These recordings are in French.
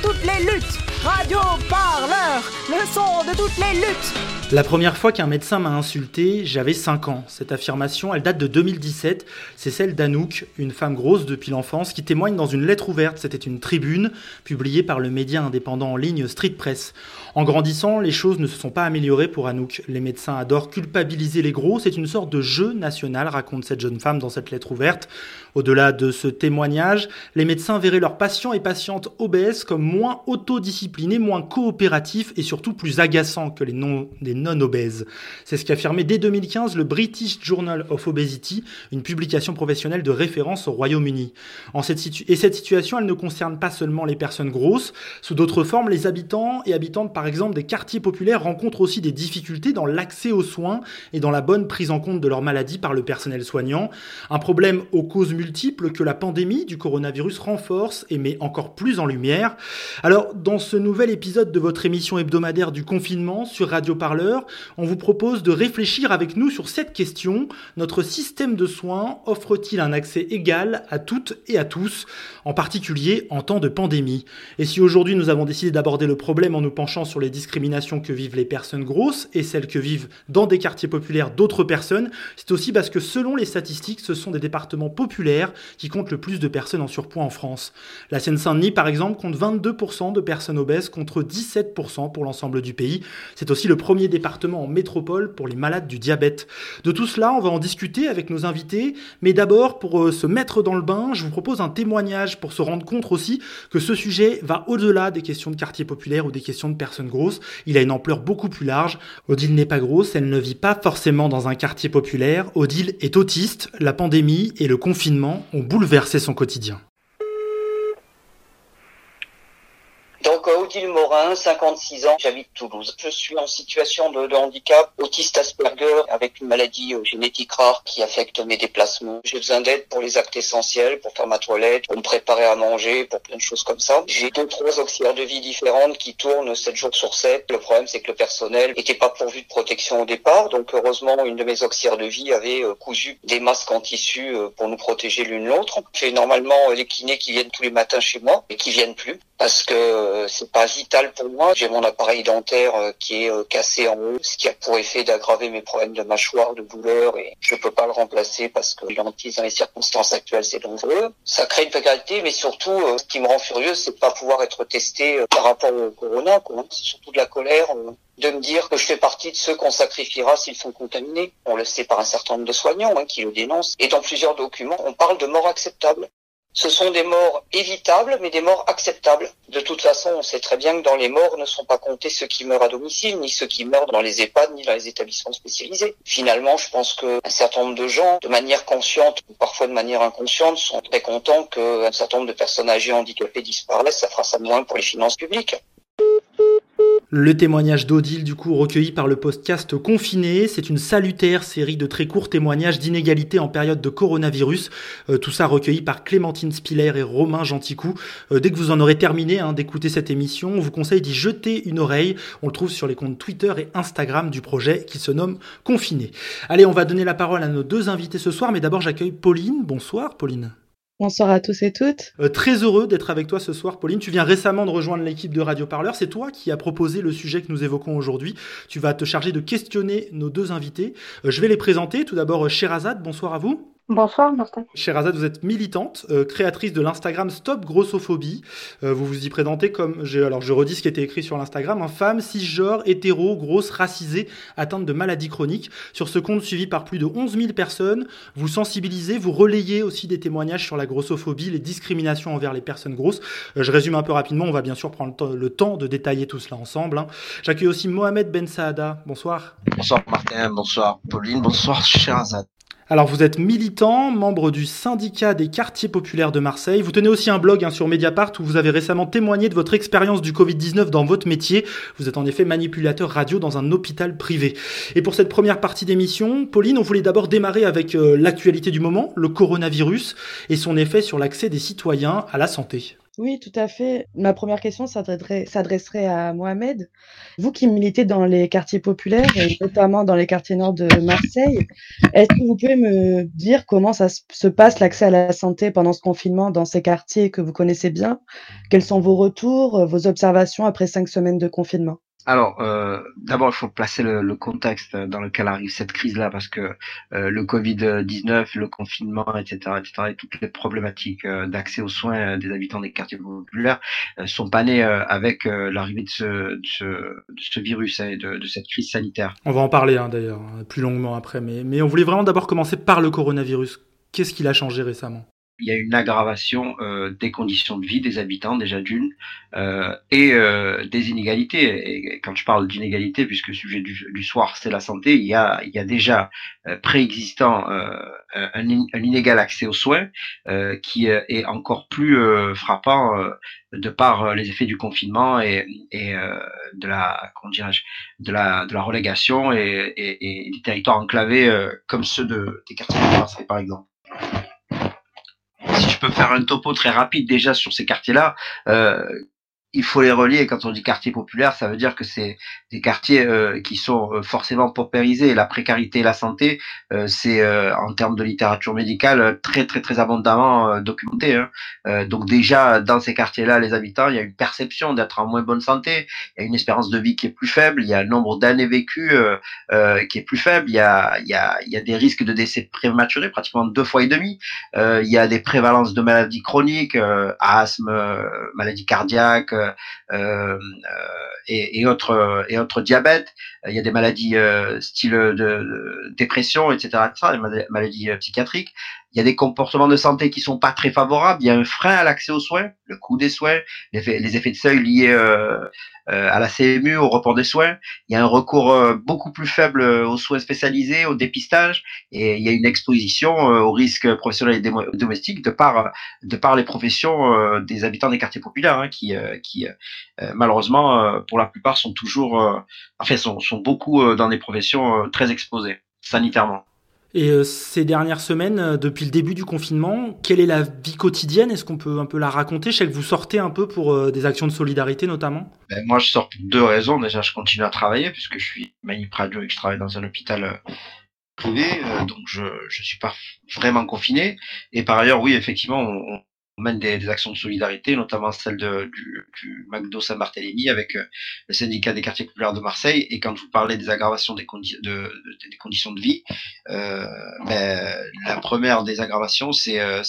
Toutes les luttes. Radio Parleur, le son de toutes les luttes. La première fois qu'un médecin m'a insulté, j'avais 5 ans. Cette affirmation, elle date de 2017. C'est celle d'Anouk, une femme grosse depuis l'enfance, qui témoigne dans une lettre ouverte. C'était une tribune publiée par le média indépendant en ligne Street Press. En grandissant, les choses ne se sont pas améliorées pour Anouk. Les médecins adorent culpabiliser les gros. C'est une sorte de jeu national, raconte cette jeune femme dans cette lettre ouverte. Au-delà de ce témoignage, les médecins verraient leurs patients et patientes obèses comme moins autodisciplinés, moins coopératifs et surtout plus agaçants que les non, les non-obèses. C'est ce qu'affirmait dès 2015 le British Journal of Obesity, une publication professionnelle de référence au Royaume-Uni. Et cette situation, elle ne concerne pas seulement les personnes grosses. Sous d'autres formes, les habitants et habitantes, par exemple, des quartiers populaires rencontrent aussi des difficultés dans l'accès aux soins et dans la bonne prise en compte de leur maladie par le personnel soignant. Un problème aux causes multiples que la pandémie du coronavirus renforce et met encore plus en lumière. Alors, dans ce nouvel épisode de votre émission hebdomadaire du confinement sur Radio Parleur, on vous propose de réfléchir avec nous sur cette question. Notre système de soins offre-t-il un accès égal à toutes et à tous, en particulier en temps de pandémie? Et si aujourd'hui nous avons décidé d'aborder le problème en nous penchant sur les discriminations que vivent les personnes grosses et celles que vivent dans des quartiers populaires d'autres personnes, c'est aussi parce que selon les statistiques, ce sont des départements populaires qui comptent le plus de personnes en surpoids en France. La Seine-Saint-Denis, par exemple, compte 22% de personnes obèses contre 17% pour l'ensemble du pays. C'est aussi le premier département en métropole pour les malades du diabète. De tout cela, on va en discuter avec nos invités, mais d'abord, pour euh, se mettre dans le bain, je vous propose un témoignage pour se rendre compte aussi que ce sujet va au-delà des questions de quartier populaire ou des questions de personnes grosses. Il a une ampleur beaucoup plus large. Odile n'est pas grosse, elle ne vit pas forcément dans un quartier populaire. Odile est autiste, la pandémie et le confinement ont bouleversé son quotidien. Donc euh, Odile Morin, 56 ans, j'habite Toulouse. Je suis en situation de, handicap, autiste Asperger, avec une maladie euh, génétique rare qui affecte mes déplacements. J'ai besoin d'aide pour les actes essentiels, pour faire ma toilette, pour me préparer à manger, pour plein de choses comme ça. J'ai deux, trois auxiliaires de vie différentes qui tournent 7 jours sur 7. Le problème, c'est que le personnel n'était pas pourvu de protection au départ. Donc heureusement, une de mes auxiliaires de vie avait euh, cousu des masques en tissu pour nous protéger l'une l'autre. J'ai normalement les kinés qui viennent tous les matins chez moi et qui viennent plus parce que euh, c'est pas vital pour moi. J'ai mon appareil dentaire euh, qui est euh, cassé en haut, ce qui a pour effet d'aggraver mes problèmes de mâchoire, de douleur, et je peux pas le remplacer parce que l'antise dans les circonstances actuelles c'est dangereux. Ça crée une précarité, mais surtout, ce qui me rend furieux, c'est de pas pouvoir être testé par rapport au corona. quoi. C'est surtout de la colère. de me dire que je fais partie de ceux qu'on sacrifiera s'ils sont contaminés. On le sait par un certain nombre de soignants hein, qui le dénoncent. Et dans plusieurs documents, on parle de morts acceptables. Ce sont des morts évitables, mais des morts acceptables. De toute façon, on sait très bien que dans les morts ne sont pas comptés ceux qui meurent à domicile, ni ceux qui meurent dans les EHPAD, ni dans les établissements spécialisés. Finalement, je pense qu'un certain nombre de gens, de manière consciente ou parfois de manière inconsciente, sont très contents qu'un certain nombre de personnes âgées handicapées disparaissent. Ça fera ça moins pour les finances publiques. Le témoignage d'Odile, du coup, recueilli par le podcast Confiné, c'est une salutaire série de très courts témoignages d'inégalité en période de coronavirus. Euh, tout ça recueilli par Clémentine Spiller et Romain Genticou. Euh, dès que vous en aurez terminé hein, d'écouter cette émission, on vous conseille d'y jeter une oreille. On le trouve sur les comptes Twitter et Instagram du projet qui se nomme Confiné. Allez, on va donner la parole à nos deux invités ce soir, mais d'abord j'accueille Pauline. Bonsoir Pauline. Bonsoir à tous et toutes. Euh, très heureux d'être avec toi ce soir, Pauline. Tu viens récemment de rejoindre l'équipe de Radio Parleur. C'est toi qui as proposé le sujet que nous évoquons aujourd'hui. Tu vas te charger de questionner nos deux invités. Euh, je vais les présenter. Tout d'abord, euh, Sherazade, bonsoir à vous. Bonsoir Martin. Sherazade, vous êtes militante, euh, créatrice de l'Instagram Stop Grossophobie. Euh, vous vous y présentez comme, alors je redis ce qui était écrit sur l'Instagram, un femme cisgenre, hétéro, grosse, racisée, atteinte de maladies chroniques. Sur ce compte suivi par plus de 11 000 personnes, vous sensibilisez, vous relayez aussi des témoignages sur la grossophobie, les discriminations envers les personnes grosses. Euh, je résume un peu rapidement, on va bien sûr prendre le temps de détailler tout cela ensemble. Hein. J'accueille aussi Mohamed Ben Saada. Bonsoir. Bonsoir Martin, bonsoir Pauline, bonsoir Sherazade. Alors vous êtes militant, membre du syndicat des quartiers populaires de Marseille. Vous tenez aussi un blog hein, sur Mediapart où vous avez récemment témoigné de votre expérience du Covid-19 dans votre métier. Vous êtes en effet manipulateur radio dans un hôpital privé. Et pour cette première partie d'émission, Pauline, on voulait d'abord démarrer avec euh, l'actualité du moment, le coronavirus et son effet sur l'accès des citoyens à la santé. Oui, tout à fait. Ma première question s'adresserait à Mohamed. Vous qui militez dans les quartiers populaires, notamment dans les quartiers nord de Marseille, est-ce que vous pouvez me dire comment ça se passe l'accès à la santé pendant ce confinement dans ces quartiers que vous connaissez bien? Quels sont vos retours, vos observations après cinq semaines de confinement? Alors, euh, d'abord, il faut placer le, contexte dans lequel arrive cette crise-là, parce que euh, le Covid-19, le confinement, etc., etc., et toutes les problématiques euh, d'accès aux soins des habitants des quartiers populaires sont pas nées avec l'arrivée de ce, virus et de, cette crise sanitaire. On va en parler hein, d'ailleurs plus longuement après, mais, mais on voulait vraiment d'abord commencer par le coronavirus. Qu'est-ce qu'il a changé récemment? Il y a une aggravation euh, des conditions de vie des habitants déjà d'une euh, et euh, des inégalités. Et quand je parle d'inégalités, puisque le sujet du, du soir c'est la santé, il y a, il y a déjà euh, préexistant euh, un, un, inégal accès aux soins qui est encore plus frappant de par les effets du confinement et, et de la comment dirais-je de la de la relégation et, et, et des territoires enclavés comme ceux de des quartiers de Marseille par exemple si je peux faire un topo très rapide déjà sur ces quartiers-là, euh, il faut les relier. Quand on dit quartier populaire, ça veut dire que c'est des quartiers euh, qui sont euh, forcément paupérisés. La précarité et la santé, euh, c'est en termes de littérature médicale très très très abondamment documenté. Hein. donc déjà dans ces quartiers-là, les habitants, il y a une perception d'être en moins bonne santé. Il y a une espérance de vie qui est plus faible. Il y a le nombre d'années vécues qui est plus faible. Il y a il y a il y a des risques de décès prématurés, pratiquement deux fois et demi. il y a des prévalences de maladies chroniques, asthme, maladies cardiaques euh, euh, et, et, autres et autres diabètes. Il y a des maladies euh, style de, dépression, etc., etc., des maladies psychiatriques. Il y a des comportements de santé qui sont pas très favorables. Il y a un frein à l'accès aux soins, le coût des soins, les effets, les effets de seuil liés euh, euh, à la CMU, au report des soins. Il y a un recours euh, beaucoup plus faible aux soins spécialisés, au dépistage, et il y a une exposition aux risques professionnels et domestiques de par de par les professions des habitants des quartiers populaires, hein, qui qui malheureusement pour la plupart sont toujours, enfin sont sont beaucoup dans des professions très exposées sanitairement. Et euh, ces dernières semaines, euh, depuis le début du confinement, quelle est la vie quotidienne? Est-ce qu'on peut un peu la raconter? Je sais que vous sortez un peu pour euh, des actions de solidarité notamment. Ben, moi, je sors pour deux raisons. Déjà, je continue à travailler puisque je suis manip radio et que je travaille dans un hôpital privé, donc je je suis pas vraiment confiné. Et par ailleurs, oui, effectivement, on mène des, actions de solidarité, notamment celle de, du, du McDo Saint-Barthélemy avec euh, le syndicat des quartiers populaires de Marseille. Et quand vous parlez des aggravations des, de, des conditions de vie, euh, ben, la première des aggravations, c'est euh,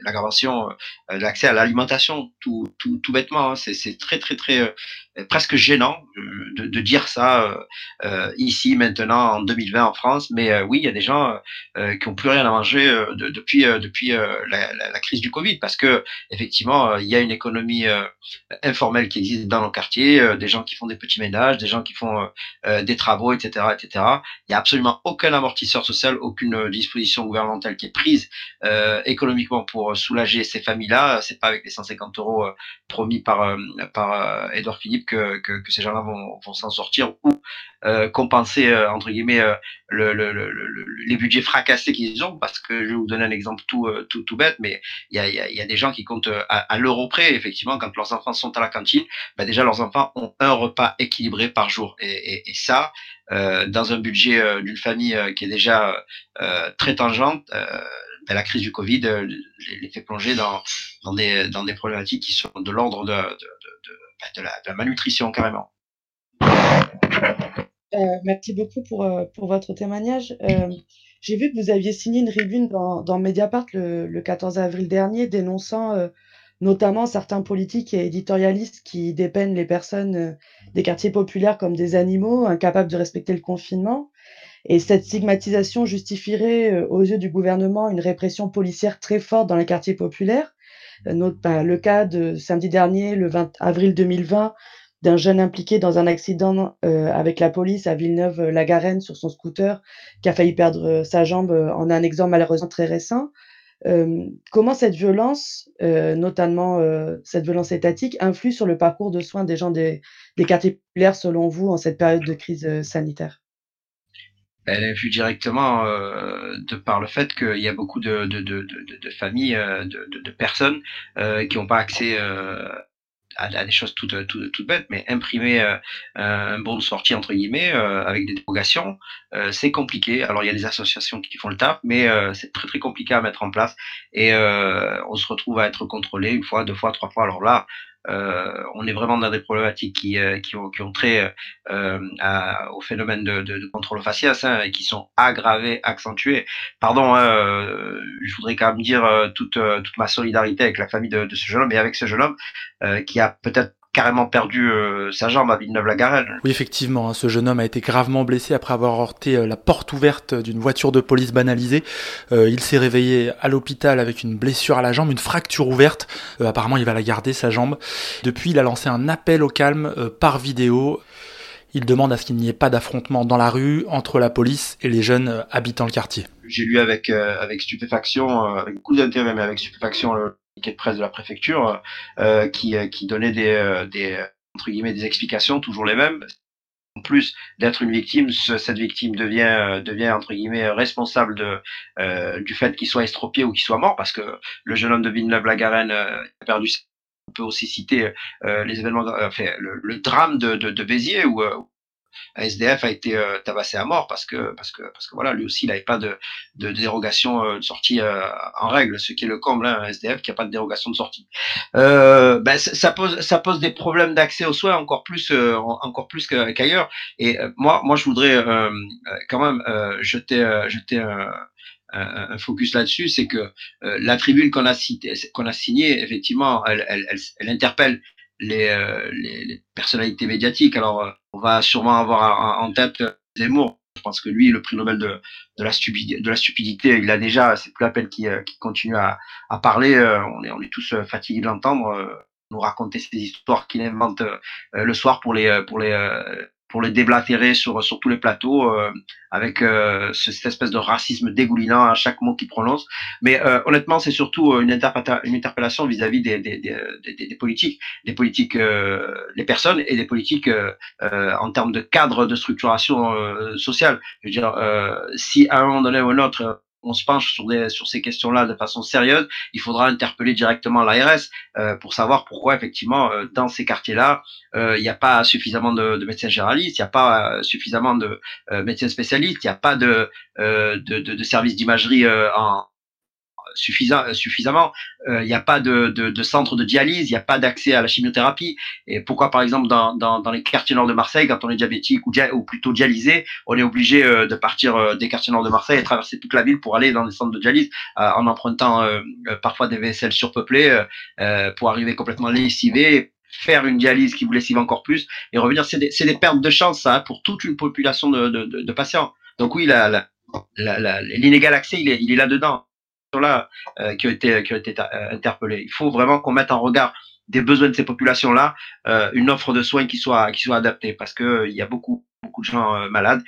l'aggravation euh, l'accès à l'alimentation, tout, tout, tout bêtement. Hein. C'est très, très, très euh, presque gênant euh, de, dire ça euh, ici, maintenant, en 2020 en France. Mais oui, il y a des gens qui ont plus rien à manger de, depuis, depuis la, crise du Covid, parce que effectivement, il y a une économie informelle qui existe dans nos quartiers, des gens qui font des petits ménages, des gens qui font des travaux, etc., etc. Il n'y a absolument aucun amortisseur social, aucune disposition gouvernementale qui est prise économiquement pour soulager ces familles-là. C'est pas avec les 150 euros promis par par Edouard Philippe que, que, ces gens-là vont, vont s'en sortir ou euh, compenser euh, entre guillemets euh, le, le, le, les budgets fracassés qu'ils ont parce que je vais vous donner un exemple tout euh, tout, tout bête mais il y a, y, a, des gens qui comptent à, l'euro près effectivement quand leurs enfants sont à la cantine bah déjà leurs enfants ont un repas équilibré par jour et, ça euh, dans un budget d'une famille qui est déjà très tangente bah, la crise du Covid les, fait plonger dans, des, problématiques qui sont de l'ordre de, de la, malnutrition carrément. Euh, merci beaucoup pour, euh, votre témoignage. Euh, J'ai vu que vous aviez signé une tribune dans, Mediapart le, le 14 avril dernier dénonçant euh, notamment certains politiques et éditorialistes qui dépeignent les personnes euh, des quartiers populaires comme des animaux incapables de respecter le confinement. Et cette stigmatisation justifierait euh, aux yeux du gouvernement une répression policière très forte dans les quartiers populaires. Notre, bah, le cas de samedi dernier, le 20 avril 2020, d'un jeune impliqué dans un accident euh, avec la police à Villeneuve-la-Garenne sur son scooter qui a failli perdre euh, sa jambe euh, en un exemple malheureusement très récent. comment cette violence, notamment cette violence étatique, influe sur le parcours de soins des gens des, des quartiers populaires selon vous en cette période de crise sanitaire? Elle influe directement euh, de par le fait qu'il y a beaucoup de, de, de, de, de familles, de, de, personnes euh, qui n'ont pas accès euh, à, des choses toutes, toutes, toutes, bêtes, mais imprimer euh, un bon de sortie entre guillemets euh, avec des dérogations, euh, c'est compliqué. Alors il y a des associations qui font le taf, mais c'est très très compliqué à mettre en place et on se retrouve à être contrôlé une fois, deux fois, trois fois. Alors là, euh, on est vraiment dans des problématiques qui, euh, qui, ont, qui ont trait euh, au phénomène de, contrôle faciès hein, et qui sont aggravés, accentués. Pardon, hein, je voudrais quand même dire toute, toute ma solidarité avec la famille de, ce jeune homme et avec ce jeune homme qui a peut-être carrément perdu euh, sa jambe à Villeneuve-la-Garenne. Oui, effectivement, hein, ce jeune homme a été gravement blessé après avoir heurté euh, la porte ouverte d'une voiture de police banalisée. Euh, il s'est réveillé à l'hôpital avec une blessure à la jambe, une fracture ouverte. apparemment, il va la garder, sa jambe. Depuis, il a lancé un appel au calme par vidéo. Il demande à ce qu'il n'y ait pas d'affrontement dans la rue entre la police et les jeunes habitant le quartier. J'ai lu avec, avec stupéfaction, avec beaucoup d'intérêt, mais avec stupéfaction, de presse de la préfecture euh, qui, euh, qui donnait des, euh, des entre guillemets des explications toujours les mêmes. En plus d'être une victime, cette victime devient devient entre guillemets responsable de euh, du fait qu'il soit estropié ou qu'il soit mort parce que le jeune homme de Villeneuve-la-Garenne a perdu on peut aussi citer euh, les événements enfin le, le drame de, de, de Béziers où SDF a été euh, tabassé à mort parce que parce que parce que voilà lui aussi il n'avait pas de, de, dérogation euh, de sortie euh, en règle ce qui est le comble hein, un SDF qui a pas de dérogation de sortie. Ben, ça pose ça pose des problèmes d'accès aux soins encore plus encore plus qu'ailleurs. Et moi moi je voudrais quand même jeter jeter un, un, focus là-dessus, c'est que la tribune qu'on a signée, effectivement, elle, elle interpelle les, euh, les, personnalités médiatiques. Alors, euh, on va sûrement avoir en tête Zemmour. Je pense que lui, le prix Nobel de, de, la, stupidité, de la stupidité, il a déjà, c'est plus la peine qu'il euh, continue à, à parler. On est, on est tous fatigués de l'entendre nous raconter ces histoires qu'il invente le soir pour les, pour les, pour les déblatérer sur, sur tous les plateaux euh, avec euh, cette espèce de racisme dégoulinant à chaque mot qu'il prononce. Mais euh, honnêtement, c'est surtout une, une interpellation vis-à-vis des, des, des, des, politiques, des politiques, les personnes et des politiques en termes de cadre de structuration sociale. Je veux dire, si à un moment donné ou un autre on se penche sur, des, sur ces questions-là de façon sérieuse, il faudra interpeller directement l'ARS euh, pour savoir pourquoi effectivement euh, dans ces quartiers-là, euh, il n'y a pas suffisamment de, de médecins généralistes, il n'y a pas suffisamment de médecins spécialistes, il n'y a pas de, de, de, de services d'imagerie en, euh, suffisamment. Euh, il n'y a pas de, de, centre de dialyse, il n'y a pas d'accès à la chimiothérapie. Et pourquoi, par exemple, dans, dans, les quartiers nord de Marseille, quand on est diabétique ou, plutôt dialysé, on est obligé euh, de partir des quartiers nord de Marseille et traverser toute la ville pour aller dans des centres de dialyse en empruntant parfois des vaisselles surpeuplées pour arriver complètement lessivé faire une dialyse qui vous lessive encore plus et revenir. C'est des, des, pertes de chance ça, pour toute une population de, de, patients. Donc oui, l'inégal accès, il est là-dedans là euh, qui ont été qui euh, interpellés. Il faut vraiment qu'on mette en regard des besoins de ces populations-là, euh, une offre de soins qui soit adaptée, parce que il y a beaucoup beaucoup de gens malades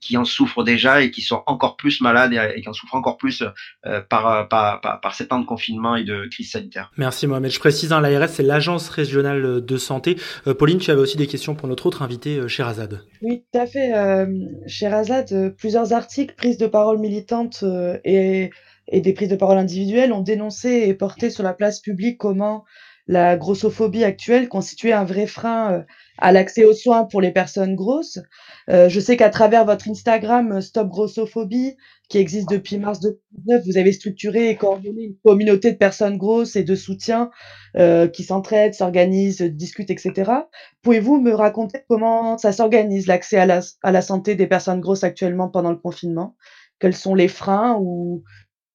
qui en souffrent déjà et qui sont encore plus malades et, qui en souffrent encore plus par, par, par, par, ces temps de confinement et de crise sanitaire. Merci Mohamed. Je précise, hein, l'ARS, c'est l'Agence régionale de santé. Pauline, tu avais aussi des questions pour notre autre invité, Sherazade. Oui, tout à fait. Euh, Sherazade, plusieurs articles, prises de parole militantes et et des prises de parole individuelles ont dénoncé et porté sur la place publique comment la grossophobie actuelle constituait un vrai frein euh, à l'accès aux soins pour les personnes grosses. Euh, je sais qu'à travers votre Instagram Stop Grossophobie, qui existe depuis mars 2019, vous avez structuré et coordonné une communauté de personnes grosses et de soutien euh, qui s'entraident, s'organisent, discutent, etc. Pouvez-vous me raconter comment ça s'organise l'accès à la, à la santé des personnes grosses actuellement pendant le confinement? Quels sont les freins ou,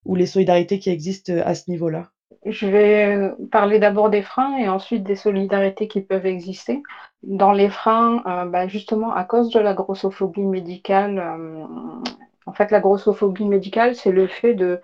ou les solidarités qui existent à ce niveau-là? Je vais parler d'abord des freins et ensuite des solidarités qui peuvent exister. Dans les freins, euh, bah, justement, à cause de la grossophobie médicale, euh, en fait, la grossophobie médicale, c'est le fait de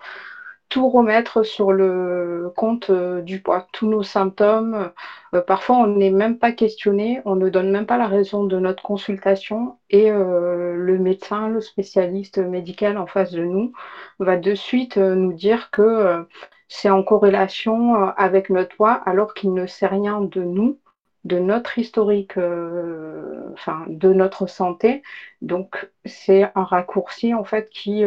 tout remettre sur le compte euh, du poids, tous nos symptômes. Euh, parfois, on n'est même pas questionné, on ne donne même pas la raison de notre consultation et euh, le médecin, le spécialiste médical en face de nous va de suite nous dire que c'est en corrélation avec notre poids alors qu'il ne sait rien de nous de notre historique, enfin de notre santé. Donc c'est un raccourci en fait qui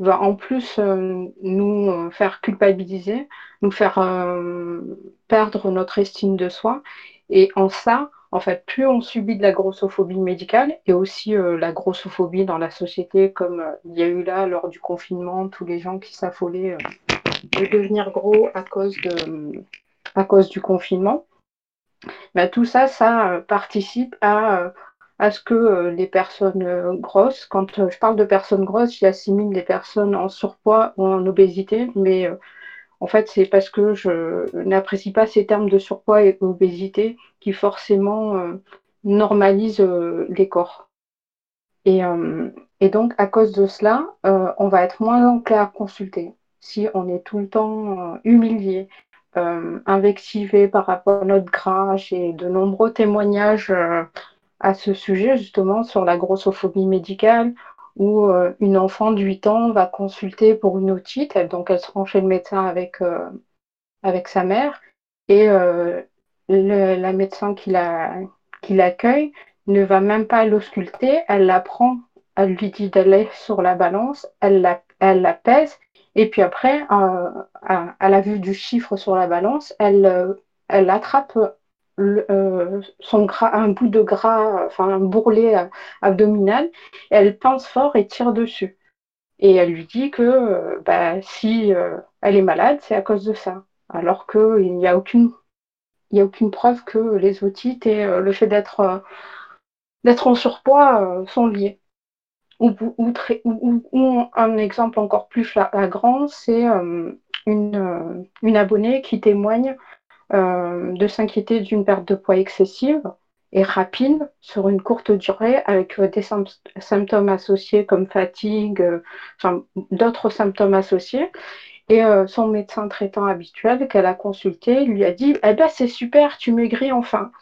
va en plus euh, nous euh, faire culpabiliser, nous faire euh, perdre notre estime de soi. Et en ça, en fait, plus on subit de la grossophobie médicale et aussi la grossophobie dans la société, comme il y a eu là lors du confinement, tous les gens qui s'affolaient de devenir gros à cause, de, à cause du confinement. Ben, tout ça, ça participe à à ce que euh, les personnes euh, grosses, quand euh, je parle de personnes grosses, j'assimile les personnes en surpoids ou en obésité, mais en fait, c'est parce que je n'apprécie pas ces termes de surpoids et obésité qui forcément normalisent les corps. Et, et, donc, à cause de cela, on va être moins enclin à consulter. Si on est tout le temps humilié, invectivé par rapport à notre gras, j'ai de nombreux témoignages à ce sujet, justement, sur la grossophobie médicale, où euh, une enfant de 8 ans va consulter pour une otite, donc elle se rend chez le médecin avec, euh, avec sa mère, et euh, la médecin qui l'accueille ne va même pas l'ausculter, elle la prend, elle lui dit d'aller sur la balance, elle la, elle la pèse, et puis après, à, la vue du chiffre sur la balance, elle, elle attrape euh, son gras, un bout de gras, enfin un bourrelet euh, abdominal, elle pince fort et tire dessus. Et elle lui dit que euh, bah, si elle est malade, c'est à cause de ça. Alors qu'il n'y a aucune il n'y a aucune preuve que les otites et le fait d'être en surpoids sont liés. Ou, un exemple encore plus flagrant, c'est une, une abonnée qui témoigne euh, de s'inquiéter d'une perte de poids excessive et rapide sur une courte durée avec euh, des symptômes associés comme fatigue, euh, d'autres symptômes associés. Et son médecin traitant habituel qu'elle a consulté lui a dit Eh ben c'est super, tu maigris enfin.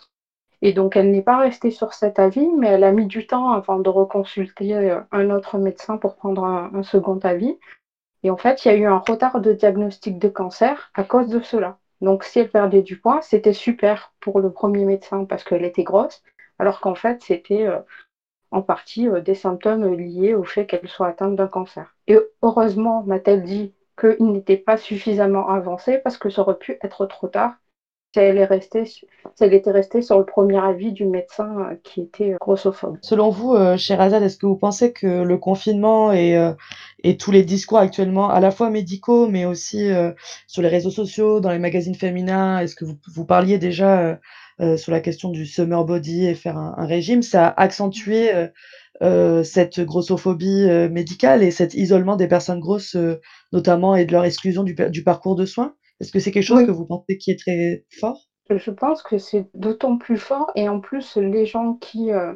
Et donc elle n'est pas restée sur cet avis, mais elle a mis du temps avant de reconsulter un autre médecin pour prendre un second avis. Et en fait, il y a eu un retard de diagnostic de cancer à cause de cela. Donc, si elle perdait du poids, c'était super pour le premier médecin parce qu'elle était grosse, alors qu'en fait, c'était euh, en partie euh, des symptômes liés au fait qu'elle soit atteinte d'un cancer. Et heureusement, m'a-t-elle dit qu'il n'était pas suffisamment avancé parce que ça aurait pu être trop tard si elle, est restée, si elle était restée sur le premier avis du médecin euh, qui était grossophobe. Selon vous, euh, Azad, est-ce que vous pensez que le confinement et, euh, tous les discours actuellement, à la fois médicaux, mais aussi euh, sur les réseaux sociaux, dans les magazines féminins, est-ce que vous, parliez déjà sur la question du summer body et faire un, régime, ça a accentué cette grossophobie médicale et cet isolement des personnes grosses, notamment, et de leur exclusion du parcours de soins? Est-ce que c'est quelque chose que vous pensez qui est très fort? Je pense que c'est d'autant plus fort et en plus les gens qui euh,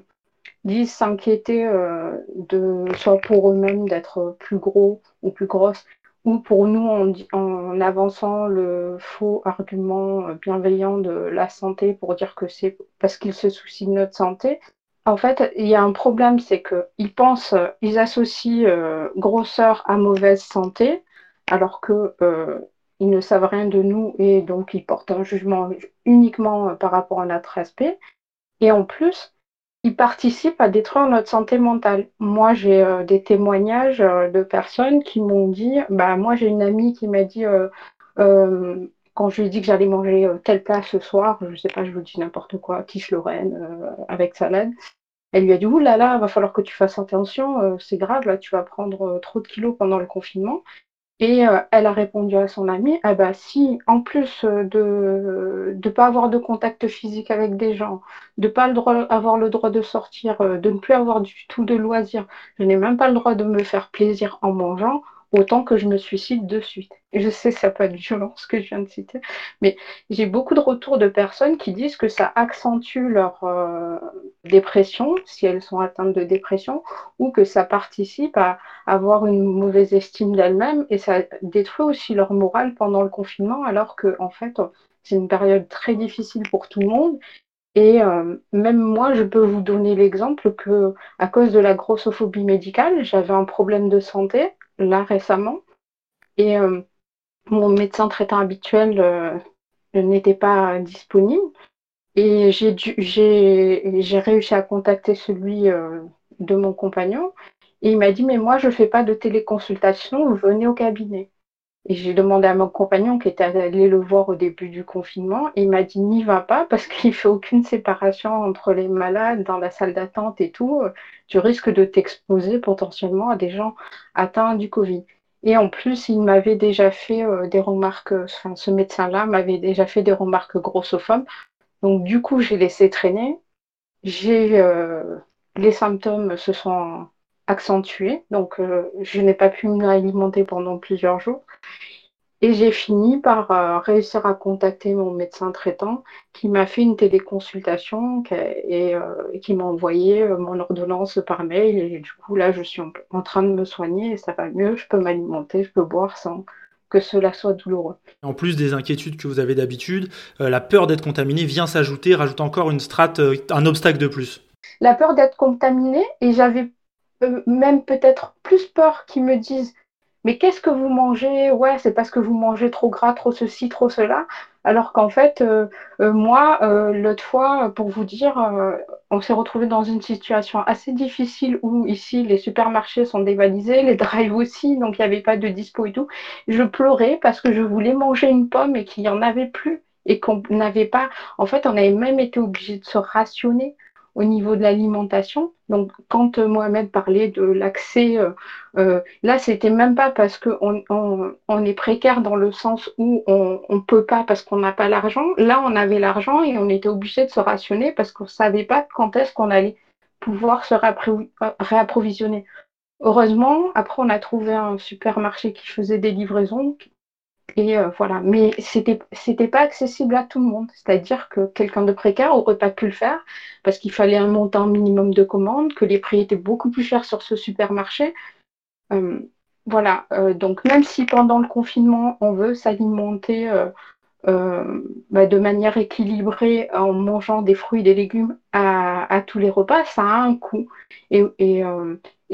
disent s'inquiéter euh, de soit pour eux-mêmes d'être plus gros ou plus grosses ou pour nous en, en avançant le faux argument euh, bienveillant de la santé pour dire que c'est parce qu'ils se soucient de notre santé. En fait, il y a un problème, c'est qu'ils pensent, ils associent grosseur à mauvaise santé, alors que ils ne savent rien de nous et donc ils portent un jugement uniquement euh, par rapport à notre aspect. Et en plus, ils participent à détruire notre santé mentale. Moi, j'ai euh, des témoignages euh, de personnes qui m'ont dit, bah moi j'ai une amie qui m'a dit, quand je lui ai dit que j'allais manger telle plat ce soir, je sais pas, je vous dis n'importe quoi, quiche Lorraine avec salade. Elle lui a dit, ouh là là, va falloir que tu fasses attention, c'est grave, là tu vas prendre trop de kilos pendant le confinement. Et euh, elle a répondu à son amie, ah bah si, en plus euh, de ne pas avoir de contact physique avec des gens, de ne pas avoir le droit de sortir, euh, de ne plus avoir du tout de loisirs, je n'ai même pas le droit de me faire plaisir en mangeant, autant que je me suicide de suite. Je sais, ça peut être violent ce que je viens de citer, mais j'ai beaucoup de retours de personnes qui disent que ça accentue leur euh, dépression, si elles sont atteintes de dépression, ou que ça participe à avoir une mauvaise estime d'elles-mêmes et ça détruit aussi leur morale pendant le confinement, alors que en fait, c'est une période très difficile pour tout le monde et euh, même moi, je peux vous donner l'exemple que, à cause de la grossophobie médicale, j'avais un problème de santé là récemment. Et euh, mon médecin traitant habituel euh, n'était pas disponible. Et j'ai réussi à contacter celui euh, de mon compagnon. Et il m'a dit, mais moi, je ne fais pas de téléconsultation, venez au cabinet. Et j'ai demandé à mon compagnon qui était allé le voir au début du confinement, et il m'a dit n'y va pas parce qu'il fait aucune séparation entre les malades dans la salle d'attente et tout. Tu risques de t'exposer potentiellement à des gens atteints du Covid. Et en plus, il m'avait déjà fait euh, des remarques, enfin ce médecin-là m'avait déjà fait des remarques grossophobes. Donc du coup, j'ai laissé traîner. J'ai euh, les symptômes se sont accentué. Donc, euh, je n'ai pas pu m'alimenter pendant plusieurs jours. Et j'ai fini par euh, réussir à contacter mon médecin traitant qui m'a fait une téléconsultation et, euh, qui m'a envoyé mon ordonnance par mail. Et du coup, là, je suis en, train de me soigner et ça va mieux. Je peux m'alimenter, je peux boire sans que cela soit douloureux. En plus des inquiétudes que vous avez d'habitude, la peur d'être contaminé vient s'ajouter, rajoute encore une strate, un obstacle de plus. La peur d'être contaminé et j'avais même peut-être plus peur qu'ils me disent mais qu'est-ce que vous mangez? Ouais, c'est parce que vous mangez trop gras, trop ceci, trop cela. Alors qu'en fait, euh, euh, moi, l'autre fois, pour vous dire, on s'est retrouvé dans une situation assez difficile où ici, les supermarchés sont dévalisés, les drives aussi, donc il n'y avait pas de dispo et tout. Je pleurais parce que je voulais manger une pomme et qu'il n'y en avait plus et qu'on n'avait pas. En fait, on avait même été obligé de se rationner au niveau de l'alimentation. Donc, quand euh, Mohamed parlait de l'accès, euh, euh, là, c'était même pas parce qu'on on, est précaire dans le sens où on ne peut pas parce qu'on n'a pas l'argent. Là, on avait l'argent et on était obligé de se rationner parce qu'on ne savait pas quand est-ce qu'on allait pouvoir se réapprovisionner. Heureusement, après, on a trouvé un supermarché qui faisait des livraisons et euh, voilà, mais c'était c'était pas accessible à tout le monde. C'est-à-dire que quelqu'un de précaire aurait pas pu le faire parce qu'il fallait un montant minimum de commandes, que les prix étaient beaucoup plus chers sur ce supermarché. Euh, voilà, euh, donc même si pendant le confinement on veut s'alimenter bah, de manière équilibrée en mangeant des fruits et des légumes à, tous les repas, ça a un coût. Et,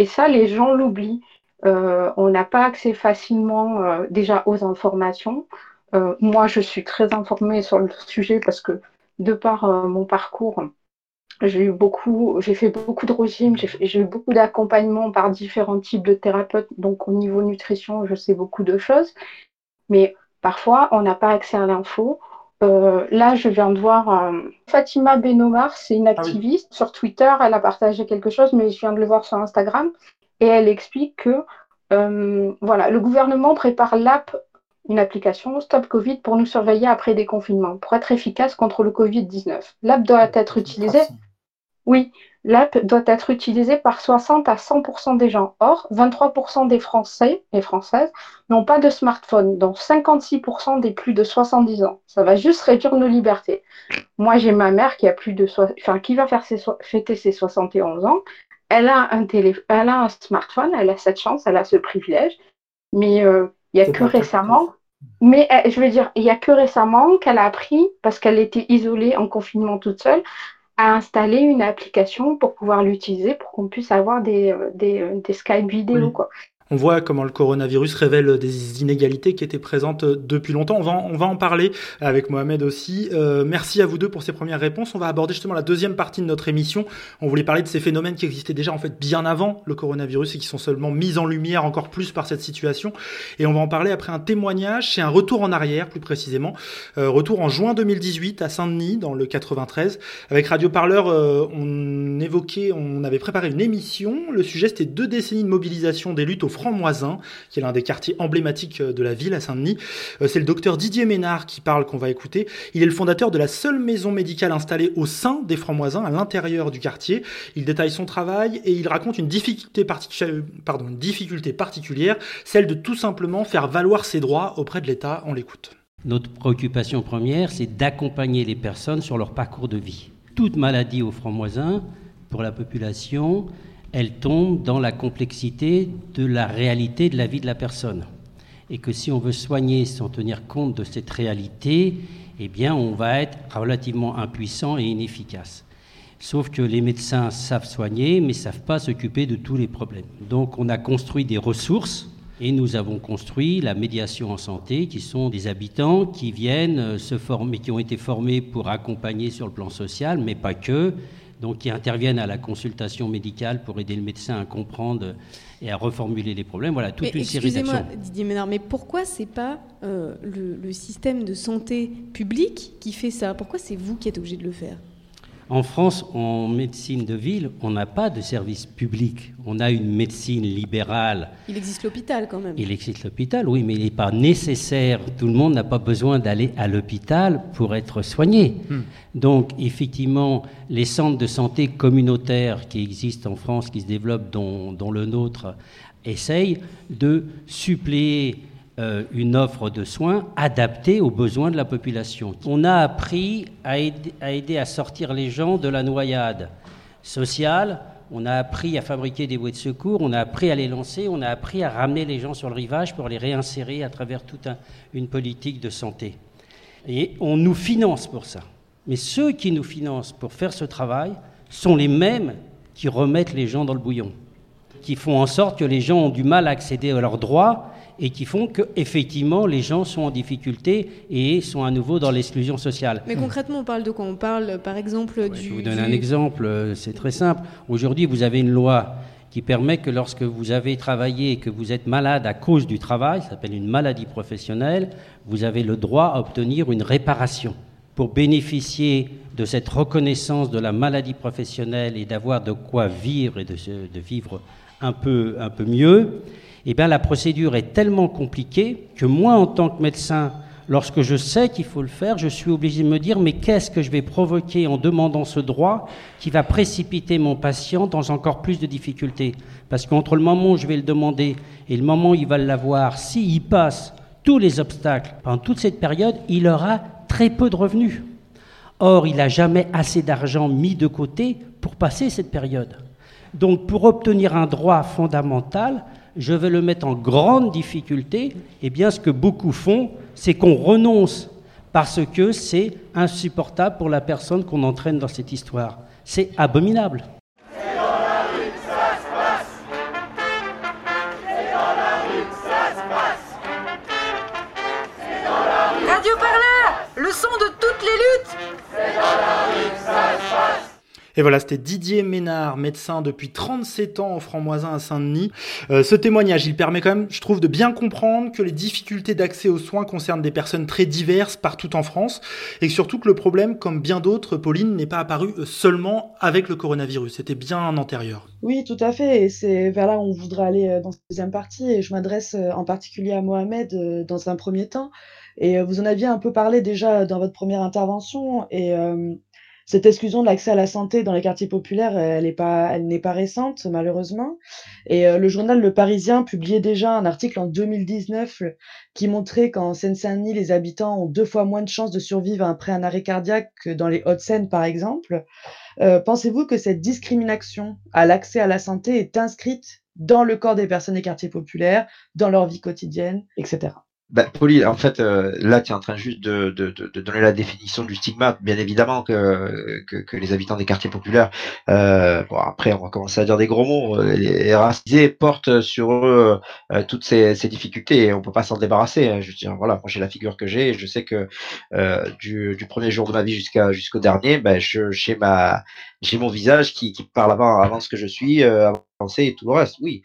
ça, les gens l'oublient. Euh, on n'a pas accès facilement euh, déjà aux informations. Euh, moi, je suis très informée sur le sujet parce que de par mon parcours, j'ai eu beaucoup, j'ai fait beaucoup de régimes, j'ai eu beaucoup d'accompagnement par différents types de thérapeutes. Donc au niveau nutrition, je sais beaucoup de choses. Mais parfois, on n'a pas accès à l'info. là, je viens de voir Fatima Benomar, c'est une ah activiste sur Twitter. Elle a partagé quelque chose, mais je viens de le voir sur Instagram et elle explique que euh, voilà, le gouvernement prépare l'app, une application Stop Covid pour nous surveiller après des confinements, pour être efficace contre le Covid-19. L'app doit être utilisée. Oui, l'app doit être utilisée par 60 à 100% des gens. Or, 23% des Français et Françaises n'ont pas de smartphone, dont 56% des plus de 70 ans. Ça va juste réduire nos libertés. Moi, j'ai ma mère qui a plus de, enfin, qui va faire ses fêter ses 71 ans elle a un elle a un smartphone, elle a cette chance, elle a ce privilège, mais euh, il n'y a que récemment, mais euh, je veux dire, il y a que récemment qu'elle a appris, parce qu'elle était isolée en confinement toute seule, à installer une application pour pouvoir l'utiliser pour qu'on puisse avoir des, euh, des, des Skype vidéo. Quoi. On voit comment le coronavirus révèle des inégalités qui étaient présentes depuis longtemps. On va, on va en parler avec Mohamed aussi. Euh, merci à vous deux pour ces premières réponses. On va aborder justement la deuxième partie de notre émission. On voulait parler de ces phénomènes qui existaient déjà en fait bien avant le coronavirus et qui sont seulement mis en lumière encore plus par cette situation. Et on va en parler après un témoignage. C'est un retour en arrière plus précisément. Euh, retour en juin 2018 à Saint-Denis dans le 93. Avec Radio Parleur, euh, on évoquait, on avait préparé une émission. Le sujet c'était deux décennies de mobilisation des luttes au Francs-Moisins, qui est l'un des quartiers emblématiques de la ville à Saint-Denis. C'est le docteur Didier Ménard qui parle, qu'on va écouter. Il est le fondateur de la seule maison médicale installée au sein des Francs-Moisins, à l'intérieur du quartier. Il détaille son travail et il raconte une difficulté, particulière, celle de tout simplement faire valoir ses droits auprès de l'État. On l'écoute. Notre préoccupation première, c'est d'accompagner les personnes sur leur parcours de vie. Toute maladie au franc-moisin, pour la population, elle tombe dans la complexité de la réalité de la vie de la personne. Et que si on veut soigner sans tenir compte de cette réalité, eh bien, on va être relativement impuissant et inefficace. Sauf que les médecins savent soigner, mais ne savent pas s'occuper de tous les problèmes. Donc, on a construit des ressources et nous avons construit la médiation en santé, qui sont des habitants qui viennent euh, se former, qui ont été formés pour accompagner sur le plan social, mais pas que, donc qui interviennent à la consultation médicale pour aider le médecin à comprendre et à reformuler les problèmes. Voilà, toute une série d'actions. Excusez-moi, Didier Ménard, mais pourquoi c'est pas euh, le, le système de santé public qui fait ça? Pourquoi c'est vous qui êtes obligé de le faire? En France, en médecine de ville, on n'a pas de service public. On a une médecine libérale. Il existe l'hôpital quand même. Il existe l'hôpital, oui, mais il n'est pas nécessaire. Tout le monde n'a pas besoin d'aller à l'hôpital pour être soigné. Hmm. Donc, effectivement, les centres de santé communautaires qui existent en France, qui se développent, dont, dont le nôtre, essayent de suppléer euh, une offre de soins adaptée aux besoins de la population. On a appris à aider, à sortir les gens de la noyade sociale, on a appris à fabriquer des bouées de secours, on a appris à les lancer, on a appris à ramener les gens sur le rivage pour les réinsérer à travers toute une politique de santé. Et on nous finance pour ça. Mais ceux qui nous financent pour faire ce travail sont les mêmes qui remettent les gens dans le bouillon, qui font en sorte que les gens ont du mal à accéder à leurs droits et qui font que effectivement les gens sont en difficulté et sont à nouveau dans l'exclusion sociale. Mais concrètement, on parle de quoi? On parle par exemple du. Je vous donne un exemple, euh, c'est très simple. Aujourd'hui, vous avez une loi qui permet que lorsque vous avez travaillé et que vous êtes malade à cause du travail, ça s'appelle une maladie professionnelle, vous avez le droit à obtenir une réparation. Pour bénéficier de cette reconnaissance de la maladie professionnelle et d'avoir de quoi vivre et de, de vivre un peu, un peu mieux, eh bien, la procédure est tellement compliquée que moi, en tant que médecin, lorsque je sais qu'il faut le faire, je suis obligé de me dire, mais qu'est-ce que je vais provoquer en demandant ce droit qui va précipiter mon patient dans encore plus de difficultés? Parce qu'entre le moment où je vais le demander et le moment où il va l'avoir, s'il passe tous les obstacles pendant toute cette période, il aura très peu de revenus. Or, il n'a jamais assez d'argent mis de côté pour passer cette période. Donc, pour obtenir un droit fondamental, je vais le mettre en grande difficulté, eh bien ce que beaucoup font, c'est qu'on renonce parce que c'est insupportable pour la personne qu'on entraîne dans cette histoire. C'est abominable. Radio Parleur, le son de toutes les luttes. C'est dans la rue que ça se passe. Et voilà, c'était Didier Ménard, médecin depuis 37 ans au Franc-Moisin à Saint-Denis. Euh, ce témoignage, il permet quand même, je trouve, de bien comprendre que les difficultés d'accès aux soins concernent des personnes très diverses partout en France et surtout que le problème, comme bien d'autres, Pauline, n'est pas apparu euh, seulement avec le coronavirus. C'était bien antérieur. Oui, tout à fait. Et c'est vers là où on voudrait aller euh, dans cette deuxième partie. Et je m'adresse en particulier à Mohamed dans un premier temps. Et vous en aviez un peu parlé déjà dans votre première intervention. Et cette exclusion de l'accès à la santé dans les quartiers populaires, elle n'est pas, elle n'est pas récente, malheureusement. Et euh, le journal Le Parisien publiait déjà un article en 2019 qui montrait qu'en Seine-Saint-Denis, les habitants ont deux fois moins de chances de survivre après un arrêt cardiaque que dans les Hauts-de-Seine, par exemple. Euh, pensez-vous que cette discrimination à l'accès à la santé est inscrite dans le corps des personnes des quartiers populaires, dans leur vie quotidienne, etc. Bah, Pauline, en fait, euh, là, tu es en train juste de, de, de, donner la définition du stigmate. Bien évidemment que, que, que les habitants des quartiers populaires, euh, bon, après, on va commencer à dire des gros mots, euh, les racisés portent sur eux euh, toutes ces, ces, difficultés et on peut pas s'en débarrasser. Hein. Je veux dire, voilà, moi j'ai la figure que j'ai et je sais que du, du, premier jour de ma vie jusqu'à jusqu'au dernier, ben, je, j'ai ma j'ai mon visage qui, qui parle avant, avant ce que je suis, avancé et tout le reste. Oui,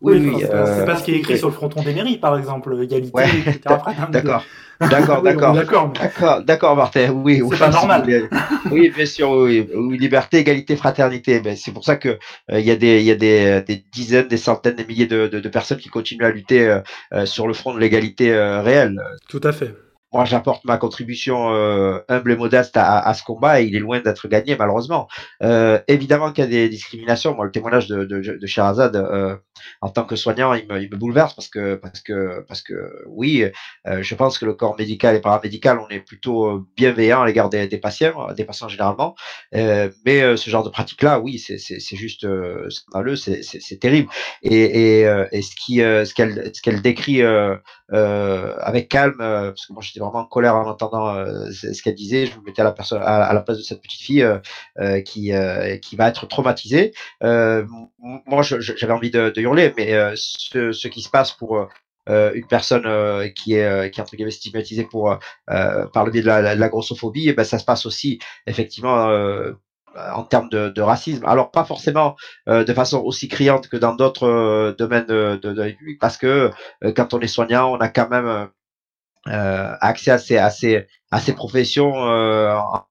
Oui, oui. c'est pas ce qui est écrit sur le fronton des mairies, par exemple, égalité, etc. D'accord. D'accord, d'accord. D'accord, d'accord, d'accord, Martin. Oui, c'est pas normal. Oui, bien sûr, oui, oui. Liberté, égalité, fraternité. Ben, c'est pour ça que il y a des, il y a des, des, dizaines, des centaines, des milliers de, de, de personnes qui continuent à lutter sur le front de l'égalité réelle. Tout à fait moi j'apporte ma contribution euh, humble et modeste à, à, ce combat et il est loin d'être gagné malheureusement. Euh, évidemment qu'il y a des discriminations. Moi le témoignage de, de, de Sherazade euh, en tant que soignant il me, il me, bouleverse parce que parce que parce que oui euh, je pense que le corps médical et paramédical on est plutôt bienveillant à l'égard des, des, patients des patients généralement euh, mais ce genre de pratique là oui c'est juste scandaleux c'est terrible et et, et ce qui ce qu'elle ce qu'elle décrit avec calme parce que moi j'étais vraiment en colère en entendant euh, ce qu'elle disait. Je me mettais à la, personne, à, la place de cette petite fille euh, euh, qui, qui va être traumatisée. moi, j'avais envie de, de, hurler, mais ce, ce, qui se passe pour une personne qui est qui est entre guillemets stigmatisée pour par le biais de la, de la grossophobie, et eh ben ça se passe aussi effectivement en termes de, de, racisme. Alors pas forcément de façon aussi criante que dans d'autres domaines de, de, parce que quand on est soignant, on a quand même euh, accès à ces, à ces, à ces professions euh, en,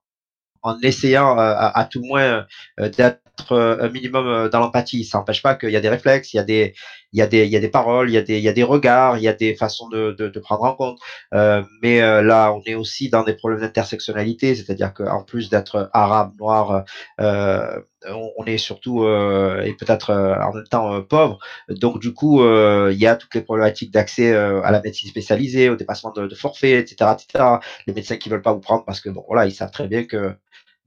en, essayant euh, à, à, tout moins d'être un minimum dans l'empathie. Ça n'empêche pas qu'il y a des réflexes, il y a des, il y a des, il y a des paroles, il y a des, il y a des regards, il y a des façons de, de, prendre en compte. Euh, mais euh, là, on est aussi dans des problèmes d'intersectionnalité, c'est-à-dire qu'en plus d'être arabe, noir, euh, on est surtout et peut-être en même temps pauvre. Donc du coup, il y a toutes les problématiques d'accès à la médecine spécialisée, au dépassement de, de forfait, etc., etc. Les médecins qui veulent pas vous prendre parce que bon, voilà, ils savent très bien que